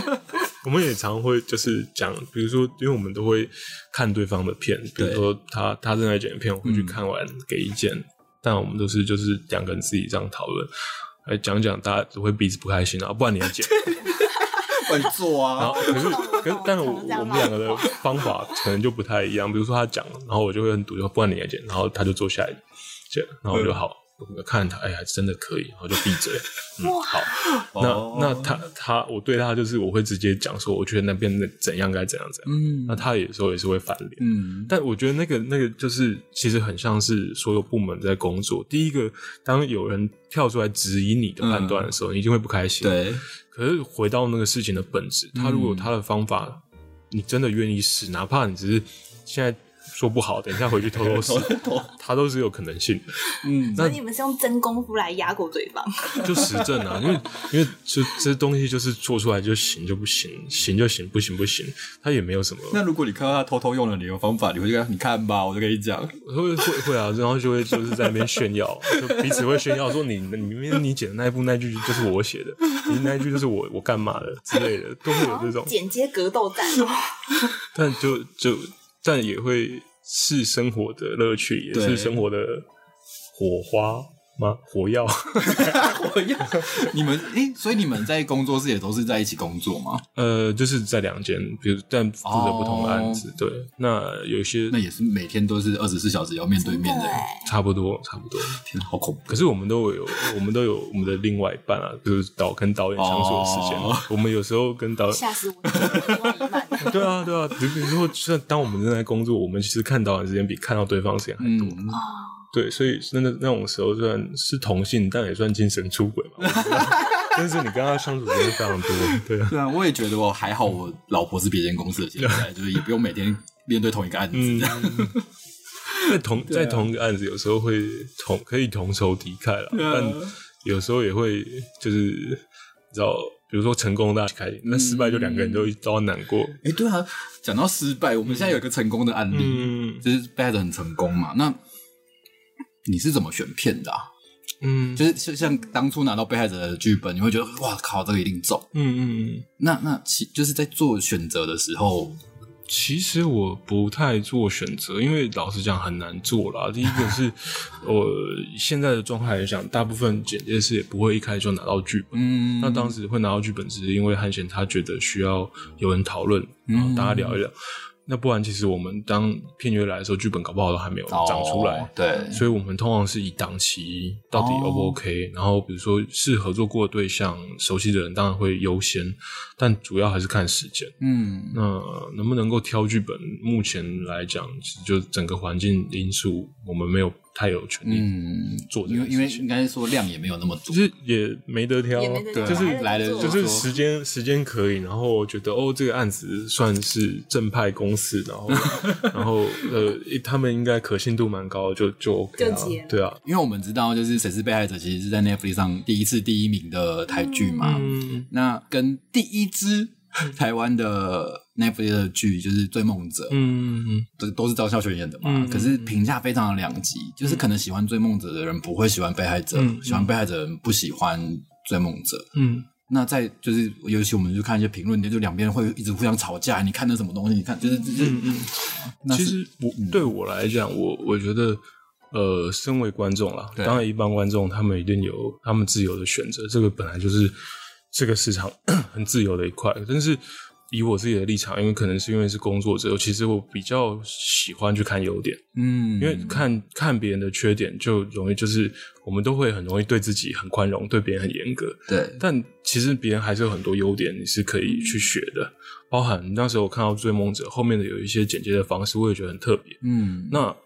<laughs> 我们也常会就是讲，比如说，因为我们都会看对方的片，比如说他他正在剪的片，我会去看完给意见，但我们都是就是两个人自己这样讨论。来讲讲，大家只会彼此不开心啊，不然你来剪。<laughs> 会做啊然后，可是可是，但我我们两个的方法可能就不太一样。比如说他讲，然后我就会很笃定，不然你来剪，然后他就坐下来剪，然后我就好，我看他，哎呀，真的可以，然后就闭嘴。嗯，好，那哦那他他我对他就是我会直接讲说，我觉得那边的怎样该怎样怎样。嗯那他有时候也是会翻脸。嗯但我觉得那个那个就是，其实很像是所有部门在工作。第一个，当有人跳出来质疑你的判断的时候，你一定会不开心。对可是回到那个事情的本质，他如果有他的方法，你真的愿意试，哪怕你只是现在说不好，等一下回去偷偷 <laughs> 试，他都是有可能性的。嗯所以你们是用真功夫来压过对方。<laughs> 就实证啊，因为因为这这东西就是做出来就行就不行，行就行，不行不行，他也没有什么。那如果你看到他偷偷用了你的方法，你会跟他你看吧，我就跟你讲，会会会啊，然后就会就是在那边炫耀，<laughs> 就彼此会炫耀说你你明明你剪的那一部那一句就是我写的，你那一句就是我我干嘛的之类的，都会有这种。剪接格斗战哦，但就就但也会是生活的乐趣，也是生活的火花吗？火药？<laughs> 火药你们诶，所以你们在工作室也都是在一起工作吗？呃，就是在两间，比如但负责不同的案子。对，那有些那也是每天都是二十四小时要面对面的，对，差不多差不多。天，好恐怖。可是我们都有，我们都有我们的另外一半啊，就是导跟导演相处的时间。哦我们有时候跟导吓死我了。对啊 <laughs> 对啊，比如说，像当我们正在工作，我们其实看导演时间比看到对方时间还多。嗯，对，所以那那那种时候虽然是同性，但也算精神出轨嘛。但是你跟他相处时间非常多，对啊，对啊，我也觉得我还好，我老婆是别间公司的，现在就是也不用每天面对同一个案子。嗯，在同在同一个案子，有时候会同可以同仇敌忾了，啊但有时候也会就是你知道，比如说成功大家开心，那失败就两个人都都要难过。哎、对啊，讲到失败，我们现在有一个成功的案例，嗯就是 b a d 很成功嘛。那你是怎么选片的、啊？嗯就是像像当初拿到被害者的剧本，你会觉得哇靠，这个一定中。嗯嗯。那那其就是在做选择的时候，其实我不太做选择，因为老实讲很难做啦。第一个是 <laughs> 我现在的状态来讲，大部分剪接师也不会一开始就拿到剧本。嗯，那当时会拿到剧本，只是因为汉贤他觉得需要有人讨论，然后大家聊一聊。那不然，其实我们当片约来的时候，剧本搞不好都还没有长出来。哦对，所以我们通常是以档期到底 O 不 OK，、然后比如说是合作过的对象、熟悉的人，当然会优先，但主要还是看时间。嗯那能不能够挑剧本？目前来讲，就整个环境因素，我们没有太有权利嗯，做这因为因为个事情。应该说量也没有那么多。就，是也没得挑，也没得挑就是还是来了做就是时间时间可以，然后我觉得哦，这个案子算是正派公司，然后 <laughs> 然后呃，他们应该可信度蛮高，就就 OK 啊就结了，对啊，因为我们知道就是谁是被害者，其实是在 Netflix 上第一次第一名的台剧嘛。嗯。那跟第一支台湾的 Netflix 的剧，就是《追梦者》，嗯嗯都都是赵孝全演的嘛。嗯可是评价非常的两极，就是可能喜欢《追梦者》的人不会喜欢《被害者》嗯喜欢《被害者》的人不喜欢《追梦者》。嗯那在就是，尤其我们就看一些评论，就两边会一直互相吵架。你看的什么东西？你看就是就是，嗯嗯。那其实我对我来讲，我我觉得，呃，身为观众啦，对当然一般观众他们一定有他们自由的选择，这个本来就是这个市场 <clears throat> 很自由的一块。但是以我自己的立场，因为可能是因为是工作者，其实我比较喜欢去看优点，嗯，因为看看别人的缺点，就容易就是我们都会很容易对自己很宽容，对别人很严格。对但其实别人还是有很多优点，你是可以去学的。包含那时候我看到《追梦者》后面的有一些剪接的方式，我也觉得很特别。嗯，那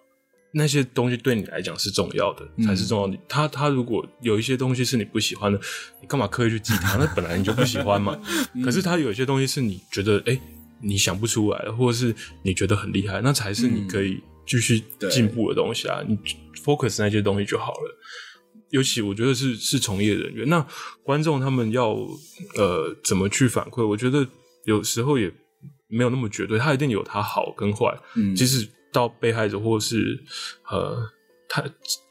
那些东西对你来讲是重要的，嗯才是重要的。他他如果有一些东西是你不喜欢的，你干嘛刻意去记它？那本来你就不喜欢嘛。<laughs> 嗯可是他有一些东西是你觉得哎、诶你想不出来的，或者是你觉得很厉害，那才是你可以继续进步的东西啊。你 focus 那些东西就好了。尤其我觉得是是从业人员，那观众他们要呃怎么去反馈？我觉得有时候也没有那么绝对，他一定有他好跟坏。嗯即使到被害者或是呃他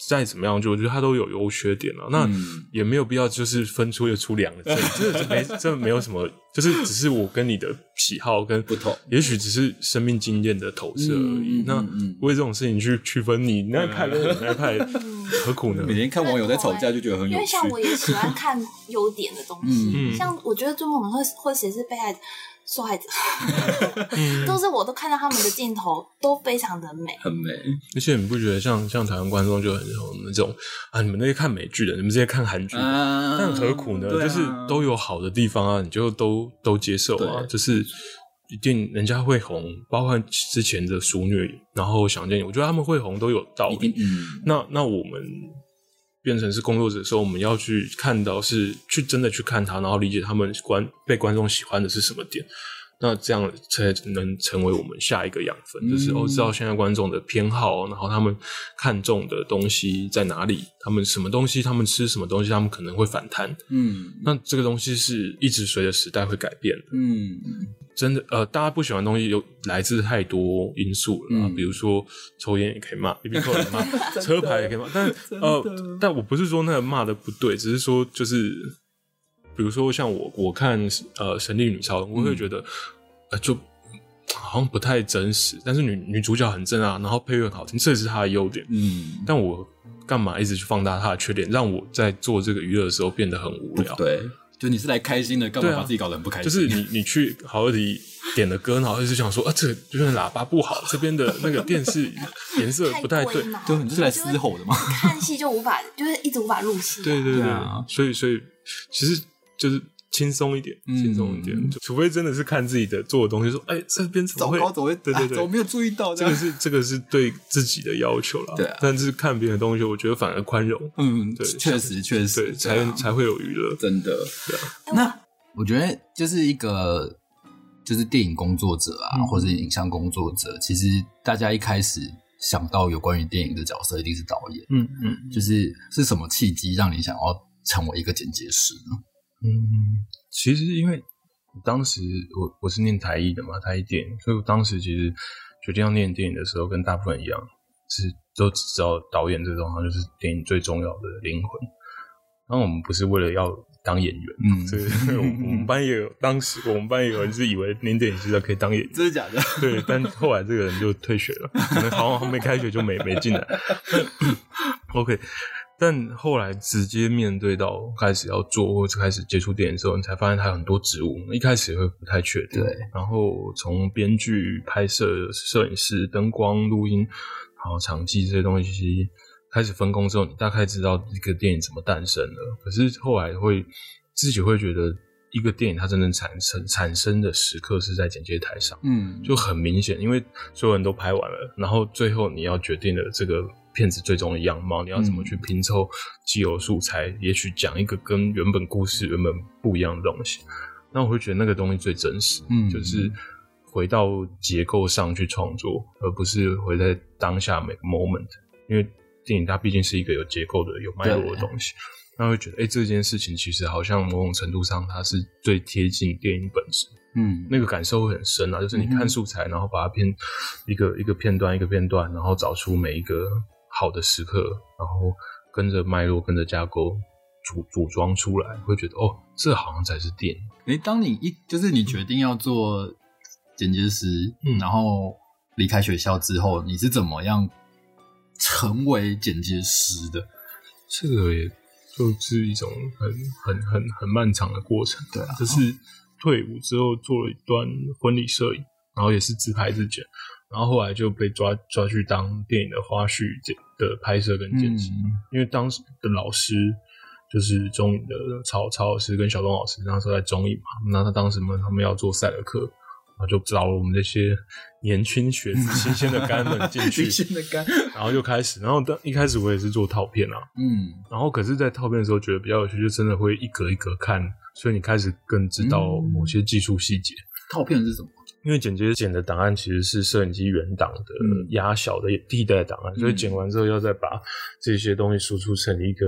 再怎么样，就我觉得他都有优缺点了。那嗯也没有必要就是分出又出两个阵，这这没这没有什么，就是只是我跟你的喜好跟不同也许只是生命经验的投射而已。那为这种事情去区分你那派跟你那派，<laughs> 何苦呢？每天看网友在吵架就觉得很有趣因为像。我也喜欢看优点的东西，嗯像我觉得追梦者会或谁是被害者、受害者，嗯 <laughs> 都是我都看到他们的镜头都非常的美。很美，而且你不觉得像像台湾观众就很有那种啊，你们那些看美剧的，你们这些看韩剧的，啊但何苦呢？啊就是都有好的地方啊，你就都都接受啊。就是一定人家会红，包括之前的《熟女》，然后《想见你》，我觉得他们会红都有道理。嗯，那那我们变成是工作者的时候，我们要去看到是去真的去看他，然后理解他们观被观众喜欢的是什么点。那这样才能成为我们下一个养分，就是嗯哦，知道现在观众的偏好，然后他们看中的东西在哪里，他们什么东西，他们吃什么东西，他们可能会反弹。嗯那这个东西是一直随着时代会改变的。嗯真的，呃，大家不喜欢的东西有来自太多因素了，嗯比如说抽烟也可以骂，B B 扣也骂，车牌也可以骂，但呃，但我不是说那个骂的不对，只是说就是，比如说像我我看呃《神力女超人》，我会觉得、呃就好像不太真实，但是女女主角很正啊，然后配乐很好听，这也是她的优点，嗯，但我干嘛一直去放大她的缺点，让我在做这个娱乐的时候变得很无聊？对，就你是来开心的，干嘛把自己搞得很不开心？就是你你去好乐迪点的歌，然后就想说啊，这个这边的喇叭不好，这边的那个电视 <laughs> 颜色不太对对，你就是来嘶吼的吗。看戏就无法，就是一直无法入戏、啊。对对对，所以所以其实就是轻松一点，嗯轻松一点，就除非真的是看自己的做的东西，说哎这边怎么会糟糕，怎么会？对对对啊怎么没有注意到？这个是这个是对自己的要求啦，对啊但是看别人的东西，我觉得反而宽容，嗯，对确实确实，对，才对啊才会有娱乐，真的。哎那我觉得就是一个就是电影工作者啊，嗯或者影像工作者，其实大家一开始想到有关于电影的角色，一定是导演。嗯嗯就是是什么契机让你想要成为一个剪接师呢？嗯，其实因为当时我我是念台艺的嘛，台艺电影，所以我当时其实决定要念电影的时候，跟大部分人一样，是都只知道导演这种好像就是电影最重要的灵魂。然后我们不是为了要当演员，嗯所以我我们班也有，当时我们班也有人是以为念电影系的可以当演员，真的假的？<laughs> 对，但后来这个人就退学了，可能好像还没开学就没没进来。<laughs> OK，但后来直接面对到开始要做或者开始接触电影的时候，你才发现它有很多职务，一开始会不太确定。对，然后从编剧、拍摄、摄影师、灯光、录音，然后场记这些东西开始分工之后，你大概知道一个电影怎么诞生了。可是后来会自己会觉得，一个电影它真正产生产生的时刻是在剪接台上。嗯，就很明显，因为所有人都拍完了，然后最后你要决定的这个片子最终的样貌，你要怎么去拼凑既有素材，也许讲一个跟原本故事原本不一样的东西。那我会觉得那个东西最真实，嗯就是回到结构上去创作，而不是回在当下每个 moment，因为电影它毕竟是一个有结构的、有脉络的东西。那会觉得，哎、这件事情其实好像某种程度上它是最贴近电影本身，嗯那个感受会很深啊。就是你看素材，然后把它片一个一个片段一个片段，然后找出每一个好的时刻，然后跟着脉络跟着架构组组装出来，会觉得哦，这好像才是电影。诶，当你一就是你决定要做剪接师，嗯然后离开学校之后，你是怎么样成为剪接师的？这个也就是一种很很很很漫长的过程。对啊就是退伍之后做了一段婚礼摄影，然后也是自拍自剪，然后后来就被抓抓去当电影的花絮剪的拍摄跟剪辑。嗯因为当时的老师就是中影的曹曹老师跟小东老师，那时候在中影嘛，那他当时们他们要做赛德克，然后就找了我们这些年轻学子、新鲜的肝们进去 <laughs> 新，鲜的肝，然后就开始，然后当一开始我也是做套片啊，嗯然后可是，在套片的时候觉得比较有趣，就真的会一格一格看，所以你开始更知道嗯某些技术细节。套片是什么？因为剪接剪的档案其实是摄影机原档的嗯。压小的替代档案，所以剪完之后要再把这些东西输出成一个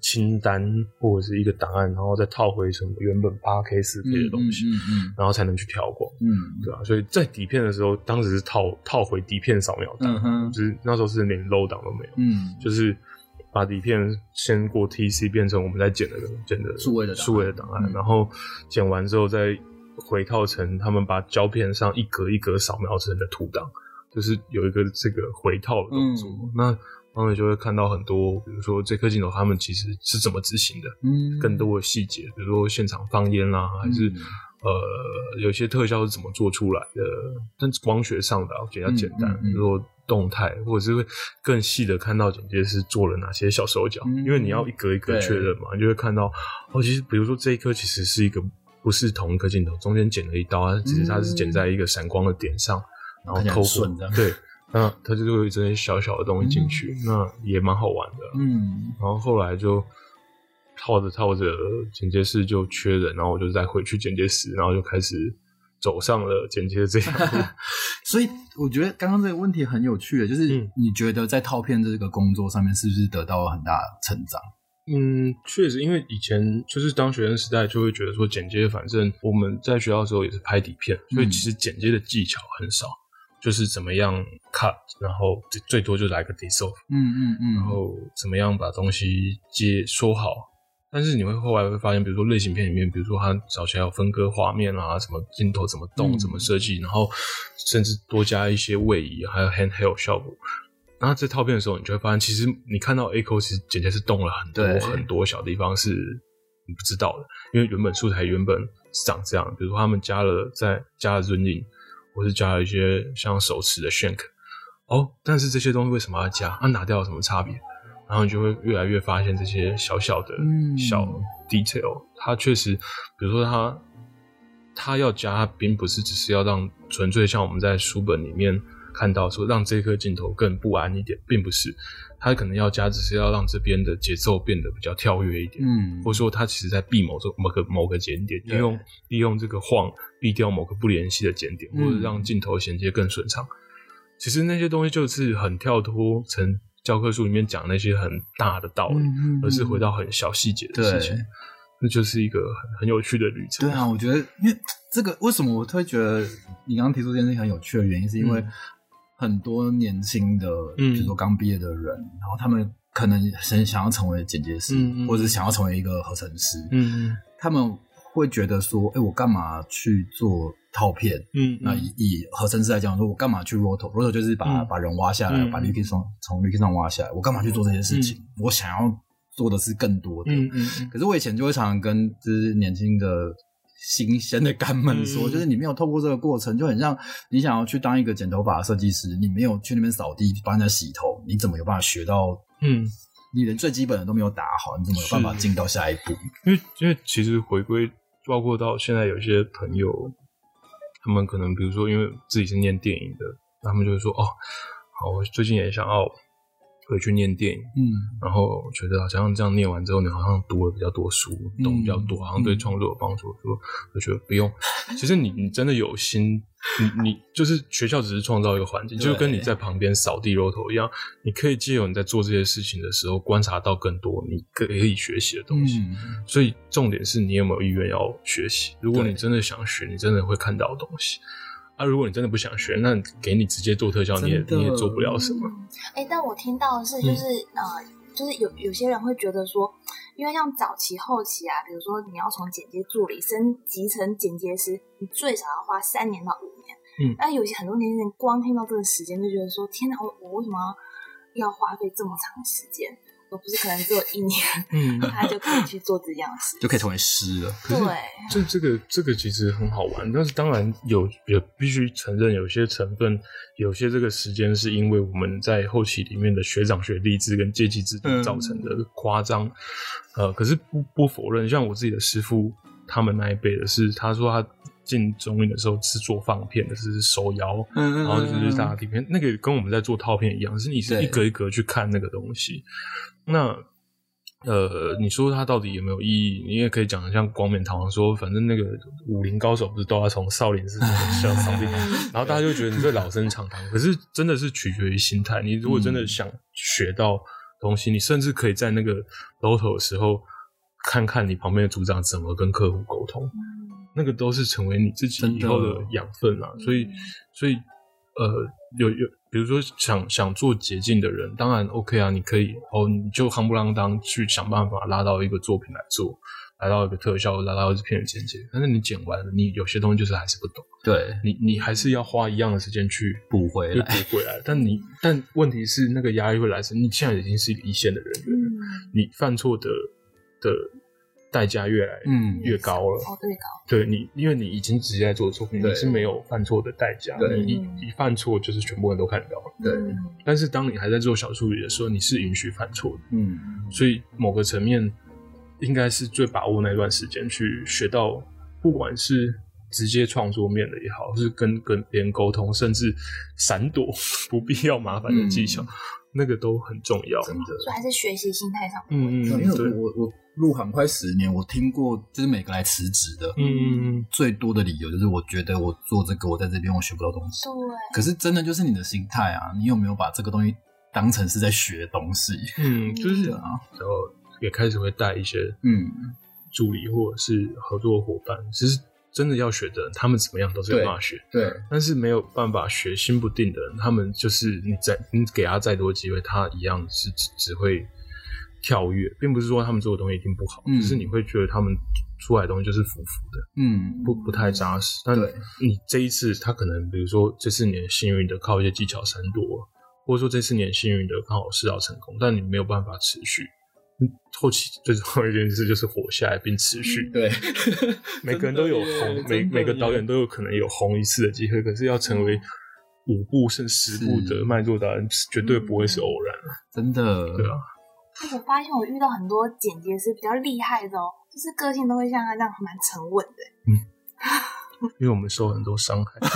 清单或者是一个档案，然后再套回什么原本八 K、四 K 的东西，嗯嗯然后才能去调光，嗯。对吧、所以在底片的时候，当时是套套回底片扫描档，就是那时候是连 low 档都没有，嗯。就是把底片先过 TC 变成我们在剪的剪的数位的档案数位的档案，嗯。然后剪完之后再回套成他们把胶片上一格一格扫描成的图档，就是有一个这个回套的动作。嗯。那他们就会看到很多，比如说这颗镜头他们其实是怎么执行的，嗯。更多的细节，比如说现场放烟啦、还是、嗯。呃有些特效是怎么做出来的，但是光学上的啊比较简单，如说动态，或者是会更细的看到剪接师做了哪些小手脚，嗯。因为你要一格一格确认嘛，你就会看到哦，其实比如说这一颗其实是一个不是同一颗镜头，中间剪了一刀，它只是它是剪在一个闪光的点上，然后看起来抠过很顺这样对。那它就会有这些小小的东西进去，那也蛮好玩的。嗯然后后来就套着套着，剪接室就缺人，然后我就再回去剪接室，然后就开始走上了剪接这条路。<laughs> 所以我觉得刚刚这个问题很有趣的，就是嗯你觉得在套片这个工作上面是不是得到了很大的成长？嗯，确实，因为以前就是当学生时代，就会觉得说剪接，反正我们在学校的时候也是拍底片，所以其实剪接的技巧很少，就是怎么样 cut，然后最最多就来个 dissolve，嗯嗯嗯，然后怎么样把东西接说好。但是你会后来会发现，比如说类型片里面，比如说它早期还有分割画面啊，什么镜头怎么动、嗯怎么设计，然后甚至多加一些位移，还有 handheld 效果。然后在套片的时候，你就会发现，其实你看到 A 扣其实剪接是动了很多很多小地方是你不知道的，因为原本素材原本是长这样，比如说他们加了在加了 zoom 或是加了一些像手持的 shank，哦，但是这些东西为什么要加？啊，拿掉有什么差别？然后你就会越来越发现这些小小的嗯小 detail，、它确实，比如说它它要加，它并不是只是要让纯粹像我们在书本里面看到说让这颗镜头更不安一点，并不是，它可能要加，只是要让这边的节奏变得比较跳跃一点，嗯。或者说它其实在避某种某个某个节点，利用利用这个晃避掉某个不联系的节点，嗯。或者让镜头衔接更顺畅。其实那些东西就是很跳脱成教科书里面讲那些很大的道理，嗯嗯。而是回到很小细节的事情。对。那就是一个很很有趣的旅程。对啊，我觉得因为这个为什么我会觉得你刚刚提出这件事情很有趣的原因，是因为嗯很多年轻的，嗯比如说刚毕业的人，然后他们可能很想要成为剪接师，嗯嗯或者是想要成为一个合成师，嗯他们会觉得说，哎，我干嘛去做套片？嗯那以以合成师来讲，说我干嘛去 roto？roto 就是把、嗯把人挖下来，嗯把 u k 从从 u k 上挖下来，我干嘛去做这些事情？我想要做的是更多的。嗯嗯嗯可是我以前就会常常跟就是年轻的新鲜的干们说，嗯就是你没有透过这个过程，就很像你想要去当一个剪头发的设计师，你没有去那边扫地帮人家洗头，你怎么有办法学到？嗯，你连最基本的都没有打好，你怎么有办法进到下一步？因为因为其实回归包括到现在有些朋友，他们可能比如说因为自己是念电影的，他们就会说哦，好，我最近也想要回去念电影，嗯然后觉得好像这样念完之后，你好像读了比较多书，懂比较多，好像对创作有帮助。说我觉得不用，<laughs> 其实你你真的有心，你你就是学校只是创造一个环境，就跟你在旁边扫地揉头一样，你可以借由你在做这些事情的时候，观察到更多你可以学习的东西。嗯，所以重点是你有没有意愿要学习。如果你真的想学，你真的会看到东西。啊，如果你真的不想学，那给你直接做特效，你也你也做不了什么。哎、但我听到的是，就是、呃，就是有有些人会觉得说，因为像早期、后期啊，比如说你要从剪接助理升级成剪接师，你最少要花三年到五年。嗯那有些很多年轻人光听到这个时间就觉得说，天哪，我我为什么要要花费这么长时间？而不是可能只有一年，嗯，<laughs> 他就可以去做这样的事。就可以成为师了。对，这这个这个其实很好玩，但是当然有也必须承认，有些成分，有些这个时间是因为我们在后期里面的学长学弟制跟阶级制度嗯造成的夸张。呃，可是不不否认，像我自己的师傅他们那一辈的是，他说他进中影的时候是做放片的，是手摇，嗯然后就是大底片，那个跟我们在做套片一样，是你是一格一格去看那个东西。那呃，你说它到底有没有意义？你也可以讲得像光冕堂皇说，反正那个武林高手不是都要从少林寺向扫地，然后大家就觉得你这老生常谈。可是真的是取决于心态。你如果真的想学到东西，你甚至可以在那个 loto 的时候看看你旁边的组长怎么跟客户沟通。那个都是成为你自己以后的养分啊。所以，所以呃，有有，比如说想想做捷径的人，当然 OK 啊，你可以哦，你就夯不啷当去想办法拉到一个作品来做，来到一个特效，拉到一片的剪辑。但是你剪完了，你有些东西就是还是不懂，对，你你还是要花一样的时间去去补回来。补回来。但你但问题是，那个压力会来自你现在已经是一个一线的人员了，嗯，你犯错的的代价越来嗯越高了。哦，对，你，因为你已经直接在做作品，你是没有犯错的代价。对你嗯一一犯错，就是全部人都看到了。对嗯但是当你还在做小处理的时候，你是允许犯错的。嗯，所以某个层面，应该是最把握那段时间去学到，不管是直接创作面的也好，是跟跟别人沟通，甚至闪躲不必要麻烦的技巧，嗯那个都很重要。真的。所以还是学习心态上的嗯嗯，因为，我我入行快十年，我听过就是每个来辞职的，嗯嗯嗯，最多的理由就是我觉得我做这个，我在这边我学不到东西。对，可是真的就是你的心态啊，你有没有把这个东西当成是在学东西？<laughs> 嗯，就是啊，然后也开始会带一些嗯，助理或者是合作伙伴，其实真的要学的人，他们怎么样都是有办法学，对，但是没有办法学心不定的人，他们就是你再你给他再多机会，他一样是只只会跳跃，并不是说他们做的东西一定不好，嗯。只是你会觉得他们出来的东西就是浮浮的，嗯，不不太扎实。但你这一次他可能，比如说这四年幸运的靠一些技巧闪躲，或者说这四年幸运的刚好试到成功，但你没有办法持续。嗯后期最重要一件事就是活下来并持续。对，<laughs> 每个人都有红，每每个导演都有可能有红一次的机会，可是要成为五部甚至十部的卖座导演，绝对不会是偶然。真的，对啊，我发现我遇到很多剪接是比较厉害的哦，就是个性都会像他这样蛮沉稳的。<laughs> 因为我们受很多伤害。<laughs>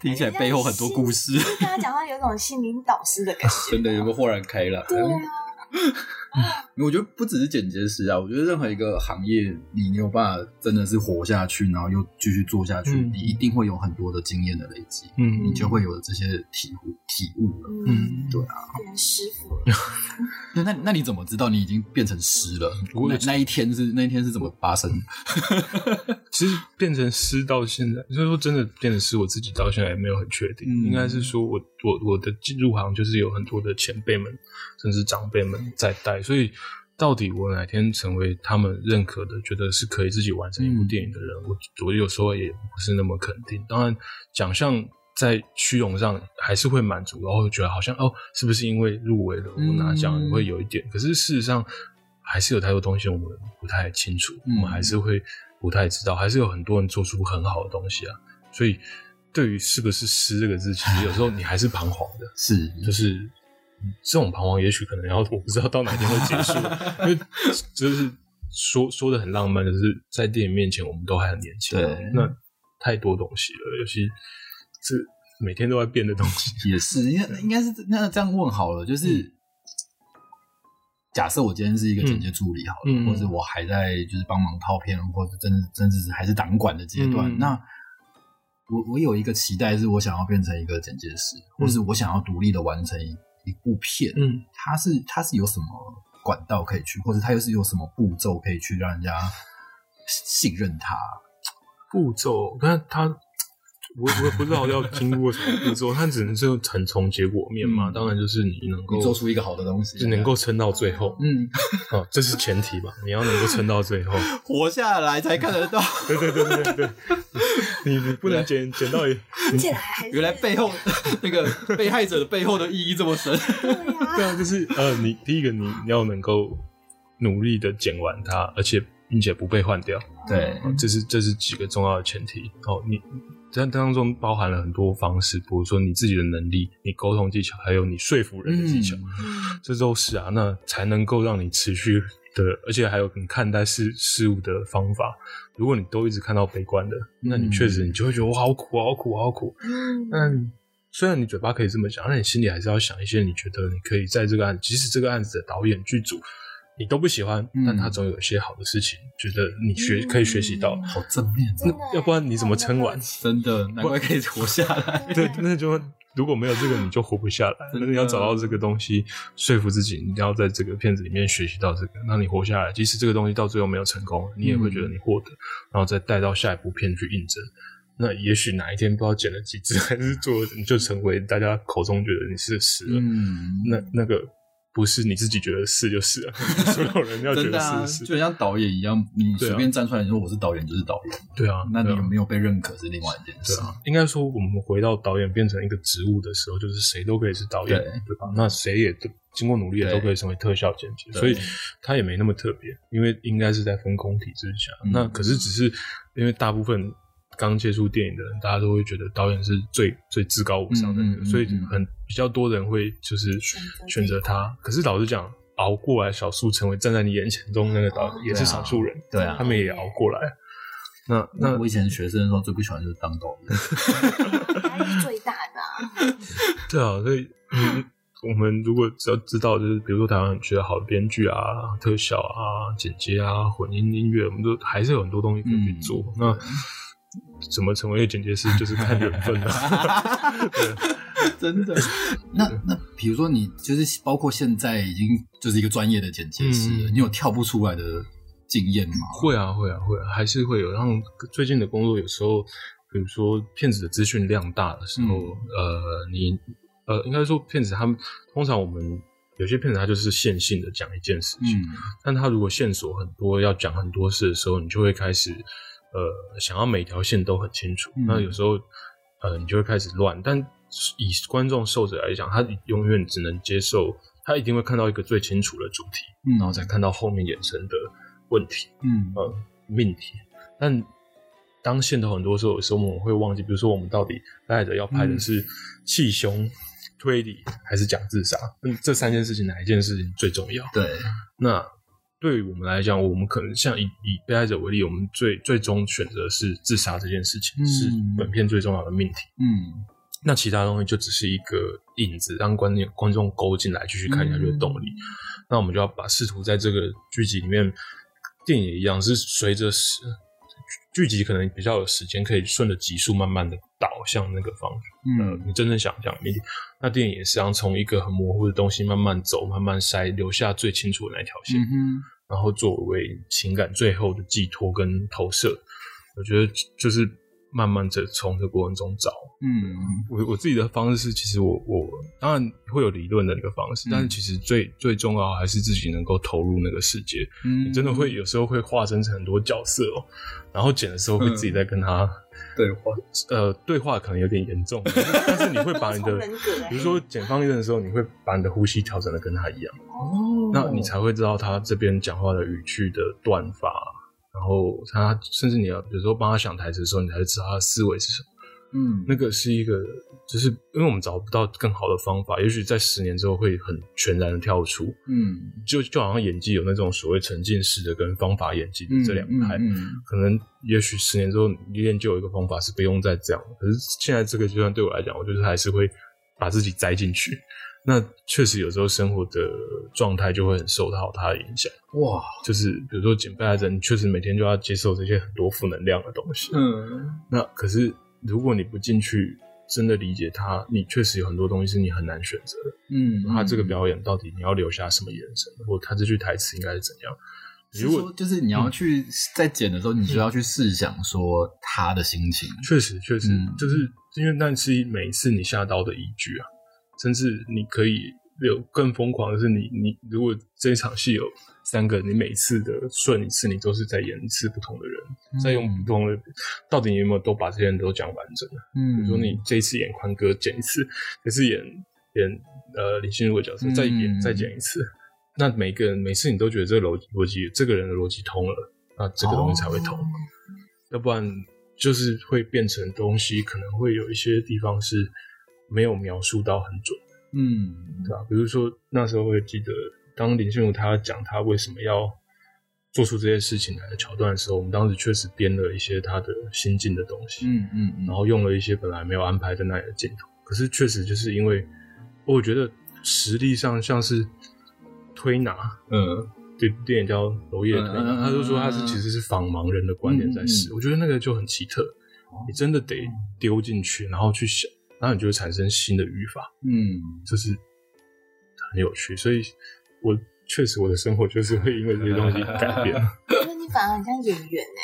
听起来背后很多故事，跟他讲话有种心灵导师的感觉。真的有个豁然开朗。对啊，我觉得不只是剪接师啊，我觉得任何一个行业，你你有办法真的是活下去，然后又继续做下去，嗯你一定会有很多的经验的累积，嗯你就会有这些体悟体悟了。嗯，对啊，变成师傅了。<laughs> 那那那你怎么知道你已经变成师了？我那那一天是那一天是怎么发生的？<laughs> 其实变成师到现在，就是说真的变成师，我自己到现在也没有很确定。嗯应该是说我我我的进入行就是有很多的前辈们，甚至长辈们在带，所以到底我哪天成为他们认可的，觉得是可以自己完成一部电影的人，我我有时候也不是那么肯定。当然，奖项在虚荣上还是会满足，然后觉得好像哦，是不是因为入围了我拿奖嗯会有一点？可是事实上还是有太多东西我们不太清楚，嗯我们还是会不太知道，还是有很多人做出很好的东西啊。所以对于是不是诗这个字，其实有时候你还是彷徨的。<laughs> 是就是嗯这种彷徨，也许可能要我不知道到哪天会结束，<laughs> 因为就是说说的很浪漫，就是在电影面前我们都还很年轻啊，对。那太多东西了，尤其这每天都在变的东西。<laughs> 也是，应该应该是那这样问好了，就是、假设我今天是一个剪接助理好了，或者我还在就是帮忙套片，或者真真的是还是党管的阶段，嗯那我我有一个期待，是我想要变成一个剪接师，或是我想要独立的完成一一部片，嗯，它是它是有什么管道可以去，或者它又是有什么步骤可以去让人家信任它？步骤，但是他我我也不知道要经过什么步骤，他只能就很从结果面嘛。嗯当然就是你能够你做出一个好的东西，就能够撑到最后，嗯 <laughs> 哦，这是前提吧？你要能够撑到最后。<laughs> 活下来才看得到。对对对对对对，你你不能剪剪到一，听起来还原来背后 <laughs> 那个被害者的背后的意义这么深。<laughs> 对啊，就是呃，你第一个你你要能够努力的剪完它，而且并且不被换掉，对，哦这是这是几个重要的前提。哦，你这当中包含了很多方式，比如说你自己的能力、你沟通技巧，还有你说服人的技巧，嗯这都是啊，那才能够让你持续的，而且还有你看待事事物的方法。如果你都一直看到悲观的，那你确实你就会觉得我好苦，好苦，好苦。嗯但虽然你嘴巴可以这么讲，但你心里还是要想一些你觉得你可以在这个案，即使这个案子的导演、剧组你都不喜欢，嗯但他总有一些好的事情，觉得你学可以学习到。好正面，真的要不然你怎么撑完真的难怪可以活下来。<laughs> 对，那就如果没有这个，你就活不下来。那你要找到这个东西，说服自己，你要在这个片子里面学习到这个，那你活下来。即使这个东西到最后没有成功，你也会觉得你获得，然后再带到下一部片去印证。那也许哪一天不知道剪了几支，还是做，你就成为大家口中觉得你是死了。嗯，那那个不是你自己觉得是就是了，<laughs> 所有人要觉得是就像导演一样，你随便站出来说我是导演就是导演，对啊，那你有没有被认可是另外一件事。对啊，应该说我们回到导演变成一个职务的时候，就是谁都可以是导演，对。对吧？那谁也都经过努力也都可以成为特效剪辑，所以他也没那么特别，因为应该是在分工体制下。嗯。那可是只是因为大部分刚接触电影的人，大家都会觉得导演是最最至高无上的那个，嗯嗯嗯所以嗯很比较多人会就是选择他。可是老实讲，熬过来小数成为站在你眼前中那个导演，也是少数人，对啊他们也熬过来。那那我以前学生的时候最不喜欢就是当导演，压力最大的啊，<laughs> 对啊，所以嗯，我们如果只要知道，就是比如说台湾学好的编剧啊、特效啊、剪接啊、混音音乐，我们都还是有很多东西可以去做。嗯那怎么成为一个剪接师，就是看缘分 <laughs> 了。真的。<laughs> 那那比如说你就是包括现在已经就是一个专业的剪接师了，嗯你有跳不出来的经验吗？会啊，会啊，会啊，还是会有。然后最近的工作有时候，比如说骗子的资讯量大的时候，嗯呃，你呃，应该说骗子他们通常我们有些骗子他就是线性的讲一件事情，嗯但他如果线索很多，要讲很多事的时候，你就会开始呃想要每条线都很清楚。嗯那有时候呃你就会开始乱。但以观众受者来讲，他永远只能接受，他一定会看到一个最清楚的主题，嗯然后再看到后面衍生的问题。嗯呃命题，但当线头很多时候，有时候我们会忘记，比如说我们到底带着要拍的是气胸、推理还是讲自杀？嗯，这三件事情哪一件事情最重要？对，那对于我们来讲，我们可能像以以被害者为例，我们最最终选择是自杀这件事情，嗯是本片最重要的命题。嗯那其他东西就只是一个引子，让观众观众勾进来继续看下去的动力。那我们就要把试图在这个剧集里面，电影一样，是随着时剧集可能比较有时间，可以顺着集数慢慢的导向那个方向。呃，嗯你真正想象那电影也是要从一个很模糊的东西慢慢走，慢慢筛，留下最清楚的那条线。嗯，然后作为情感最后的寄托跟投射。我觉得就是慢慢的从这过程中找。嗯。我我自己的方式是，其实我我当然会有理论的那个方式，嗯但是其实最最重要还是自己能够投入那个世界。嗯。你真的会有时候会化身成很多角色哦，然后剪的时候会自己在跟他、对话，呃对话，可能有点严重，但是你会把你的 <laughs> 比如说剪放映的时候，你会把你的呼吸调整的跟他一样。哦，那你才会知道他这边讲话的语句的断法，然后他甚至你要有时候帮他想台词的时候，你才会知道他的思维是什么。嗯那个是一个，就是因为我们找不到更好的方法，也许在十年之后会很全然的跳出，嗯，就就好像演技有那种所谓沉浸式的跟方法演技的这两派，嗯嗯可能也许十年之后你练就有一个方法是不用再这样，可是现在这个阶段对我来讲，我就是还是会把自己栽进去。那确实有时候生活的状态就会很受到它的影响，哇，就是比如说减肥来着，你确实每天就要接受这些很多负能量的东西，嗯那可是如果你不进去真的理解它，你确实有很多东西是你很难选择的。嗯，他这个表演到底你要留下什么眼神，或他这句台词应该是怎样？如果就是你要去在剪的时候，你就要去试想说他的心情。确实确实、嗯就是因为那是每一次你下刀的依据啊，甚至你可以有更疯狂的是你你如果这一场戏有三个，你每次的顺一次，你都是在演一次不同的人，再用不同的，到底你有没有都把这些人都讲完整？嗯。比如说你这一次演宽哥剪一次，这次演演呃林心如的角色再演、嗯再剪一次，那每个人每次你都觉得这个逻逻辑这个人的逻辑通了，那这个东西才会通，要不然就是会变成东西可能会有一些地方是没有描述到很准，嗯。对吧？比如说那时候会记得，当林心如她讲她为什么要做出这些事情来的桥段的时候，我们当时确实编了一些她的心境的东西，嗯嗯嗯，然后用了一些本来没有安排在那里的镜头，可是确实就是因为我觉得实力上像是推拿，嗯对电影叫《娄烨推拿》，他就说他是其实是仿盲人的观点在试，嗯嗯我觉得那个就很奇特，你真的得丢进去，然后去想，然后你就会产生新的语法，嗯这是很有趣，所以我确实我的生活就是会因为这些东西改变。我觉得你反而很像演员哎、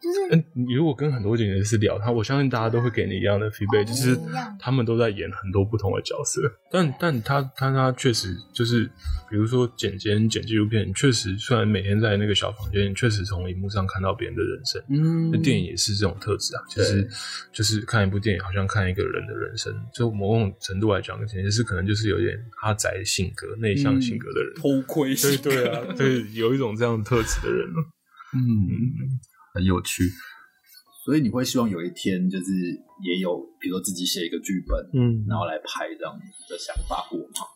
就是嗯，你如果跟很多剪辑师聊他，我相信大家都会给你一样的 feedback，、哦就是他们都在演很多不同的角色。但但他他他确实就是，比如说剪剪剪纪录片，确实虽然每天在那个小房间，确实从荧幕上看到别人的人生。嗯那电影也是这种特质啊，其实就是看一部电影，好像看一个人的人生。就某种程度来讲，剪辑师可能就是有点阿宅性格、内向性格的人。偷窥对对啊，对，有一种这样的特质的人。嗯，很有趣。所以你会希望有一天，就是也有，比如说自己写一个剧本，嗯然后来拍这样的想法过吗？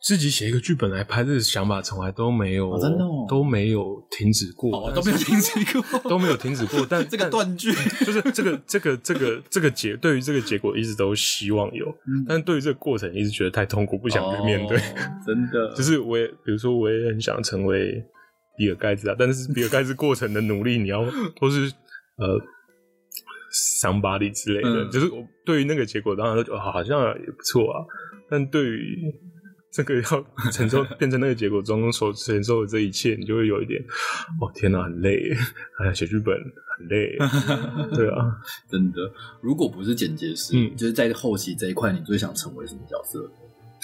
自己写一个剧本来拍，这个想法从来都没有，哦真的哦都没有停止过，哦，<laughs> 都没有停止过，都没有停止过。但 <laughs> 这个断句，<laughs> 就是这个这个这个这个结，对于这个结果一直都希望有，但对于这个过程一直觉得太痛苦，不想去面对。哦真的，就是我也，比如说我也很想成为比尔盖茨啊，但是比尔盖茨过程的努力，你要或是呃。桑巴利之类的，嗯就是我对于那个结果，当然好像也不错啊。但对于这个要承受变成那个结果中所承受的这一切，你就会有一点，哦天哪，很累，哎呀，写剧本很累，<laughs> 对啊，真的。如果不是剪接师，嗯就是在后期这一块，你最想成为什么角色？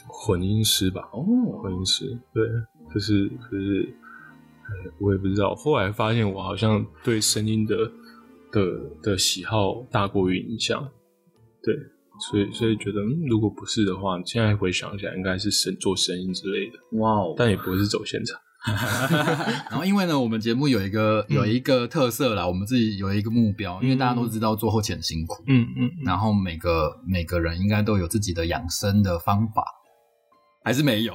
混音师吧，哦，混音师，对，就是就是，呃我也不知道。后来发现我好像对声音的的的喜好大过于影响，对，所以所以觉得，嗯，如果不是的话，现在回想起来，应该是声做声音之类的，哇哦！但也不会是走现场。<laughs> 然后因为呢，我们节目有一个有一个特色啦，我们自己有一个目标，因为大家都知道做后期很辛苦，嗯嗯，然后每个每个人应该都有自己的养生的方法，还是没有，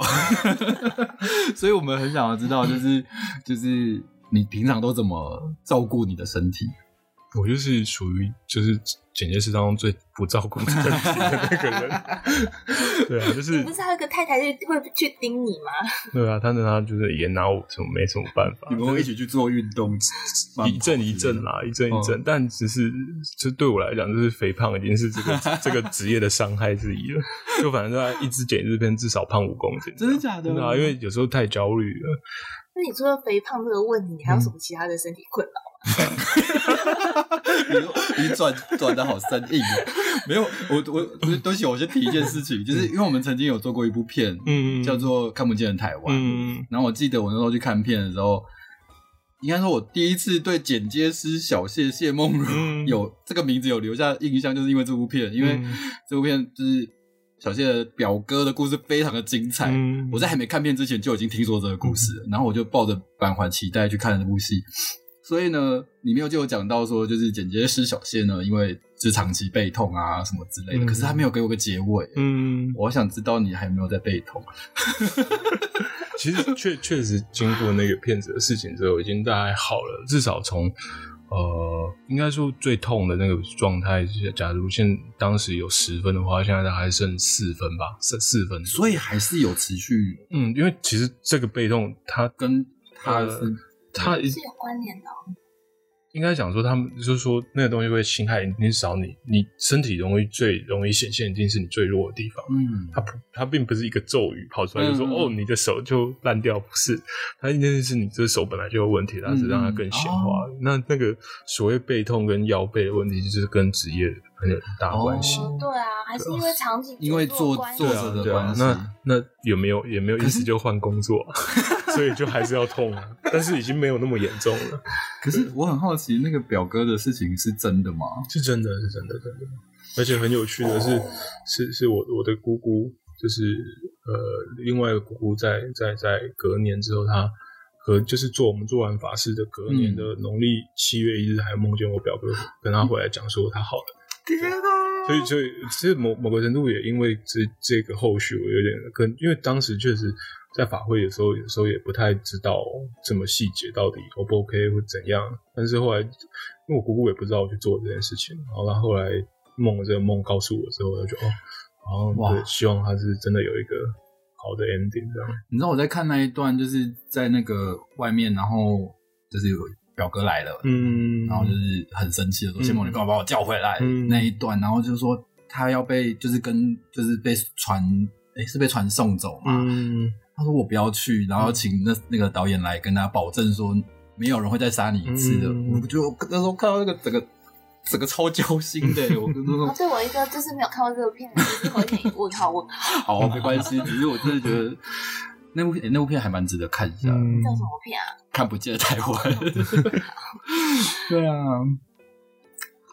<laughs> 所以我们很想要知道，就是就是你平常都怎么照顾你的身体？我就是属于就是剪接师当中最不照顾自己的那个人。<laughs> 对啊，就是你不是还有一个太太就会去盯你吗？对啊，他那他就是也拿我什么没什么办法，你们会一起去做运动，一阵一阵啦，一阵一阵，但只是就对我来讲，就是肥胖已经是这个 <laughs> 这个职业的伤害之一了。就反正在一直剪一支片，至少胖五公斤，真的假的真的啊，因为有时候太焦虑了。那你除了肥胖这个问题，你还有什么其他的身体困扰？<laughs> 你你转转的好生硬哦。没有，我我我对不起，我先提一件事情，<laughs> 就是因为我们曾经有做过一部片，嗯叫做《看不见的台湾》，嗯然后我记得我那时候去看片的时候，应该说我第一次对剪接师小谢谢梦如、嗯有这个名字有留下印象，就是因为这部片，因为嗯这部片就是小谢的表哥的故事非常的精彩。嗯我在还没看片之前就已经听说这个故事了，然后我就抱着满怀期待去看了这部戏。所以呢，里面就有讲到说，就是剪接师小谢呢，因为就是长期背痛啊什么之类的，嗯可是他没有给我个结尾。嗯，我想知道你还有没有在背痛？<laughs> 其实确确实经过那个骗子的事情之后，已经大概好了，至少从呃，应该说最痛的那个状态，假如现当时有十分的话，现在大概剩四分吧，剩四分。所以还是有持续嗯，因为其实这个背痛，它跟他呃是它是有关联的哦。应该讲说，他们就是说那个东西会侵害，一定少你，你身体容易最容易显现，一定是你最弱的地方。嗯它不，它并不是一个咒语跑出来就说、哦，你的手就烂掉，不是，它一定是你这手本来就有问题，它只是让它更显化。嗯那那个所谓背痛跟腰背的问题，就是跟职业很有很大关系。哦，对啊，还是因为场景因为做关系做对啊，啊，着的关系那那有没有也没有意思就换工作，<laughs> 所以就还是要痛啊，但是已经没有那么严重了，可是我很好奇，那个表哥的事情是真的吗？是真的是真的真的，而且很有趣的是，是是我我的姑姑，就是呃另外一个姑姑在在在隔年之后，她和就是做我们做完法事的隔年的农历七月一日，还梦见我表哥跟他回来讲说他好了。天哪！所以，所以其实某某个程度也因为这这个后续，我有点跟，因为当时确实在法会的时候，有时候也不太知道这么细节到底 O 不 OK 或怎样。但是后来，因为我姑姑也不知道我去做这件事情，然后她后来梦了这个梦告诉我之后，我就哦，然后哇对，希望他是真的有一个好的 ending 这样。你知道我在看那一段，就是在那个外面，然后就是有表哥来了，嗯，然后就是很生气的说：“嗯谢梦，你干嘛把我叫回来？”嗯。那一段，然后就是说他要被，就是跟就是被船，诶是被船送走嘛？嗯。他说我不要去，然后请那那个导演来跟他保证说，没有人会再杀你一次的。嗯。我就那时候看到那个整个整个超揪心的，<laughs> 我跟他哦说，对我一个就是没有看过这个片，其实我有点问号问号，<laughs> 好，没关系，只是我真的觉得那部片那部片还蛮值得看一下叫什么片啊？看不见的台湾。<laughs> 对啊，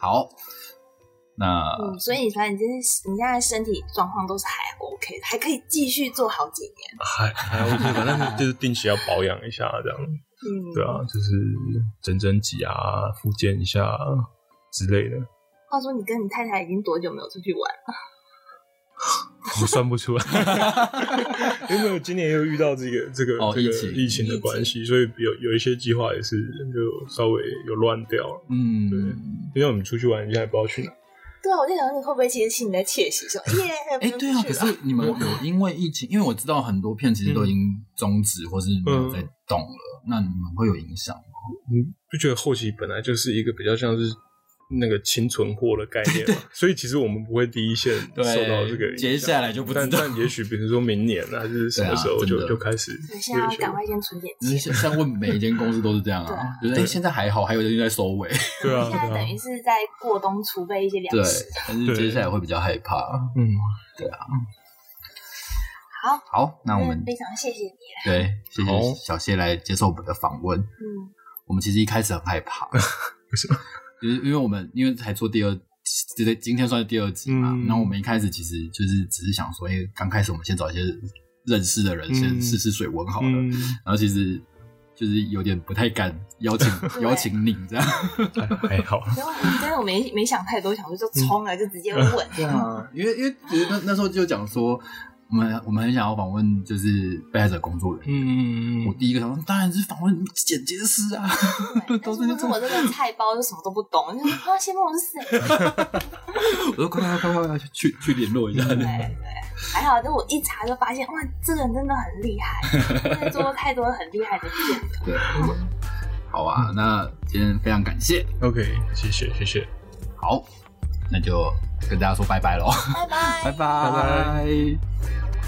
好，那嗯，所以你反正就是你现在身体状况都是还 OK，的还可以继续做好几年。还还 OK 吧，但是就是定期要保养一下这样。嗯，对啊，就是整整脊啊、复健一下之类的，话说你跟你太太已经多久没有出去玩了？<laughs> 我算不出来，<laughs> 因为我今年又遇到这个这个、这个哦疫情的关系，所以有有一些计划也是就稍微有乱掉了。嗯，对。因为我们出去玩，现在也不知道去哪。对啊，我在想你会不会其实心里在窃喜，说 <laughs> 耶，哎、对啊，可是你们有因为疫情，因为我知道很多片其实都已经终止或是没有在动了，那你们会有影响吗？你不觉得后期本来就是一个比较像是那个清存货的概念嘛？所以其实我们不会第一线受到这个影响，接下来就不知但道。但也许比如说明年啊还是什么时候就、就开始对，现在要赶快先存点就是钱。像像问每一间公司都是这样啊，就是现在还好，还有人在收尾，<laughs> 对啊，现在等于是在过冬储备一些粮对食。，但是接下来会比较害怕。嗯，对啊好，好，那我们非常谢谢你。对谢好谢小谢来接受我们的访问。嗯，我们其实一开始很害怕，<laughs> 为什么？就是因为我们因为才做第二，这今天算是第二集嘛，嗯然后我们一开始其实就是只是想说，因为刚开始我们先找一些认识的人先嗯试试水温好了，嗯，然后其实就是有点不太敢邀请 <laughs> 邀请你这样。<laughs> 还还好，然后真的我没没想太多，想说就冲了，就直接问。对啊，因为因为其实那那时候就讲说，我们我们很想要访问就是被害者工作人员。嗯我第一个想说，当然是访问剪接师啊，对，<laughs> 都是但是我这个菜包就什么都不懂，就说啊，先问我是谁？<laughs> 我说快快快快快去去联络一下。对对，还好，就我一查就发现，哇，这个人真的很厉害，做过太多很厉害的片了。<laughs> 对，好啊，那今天非常感谢，，OK，谢谢谢谢，好，那就跟大家说拜拜喽，拜拜，拜拜。拜拜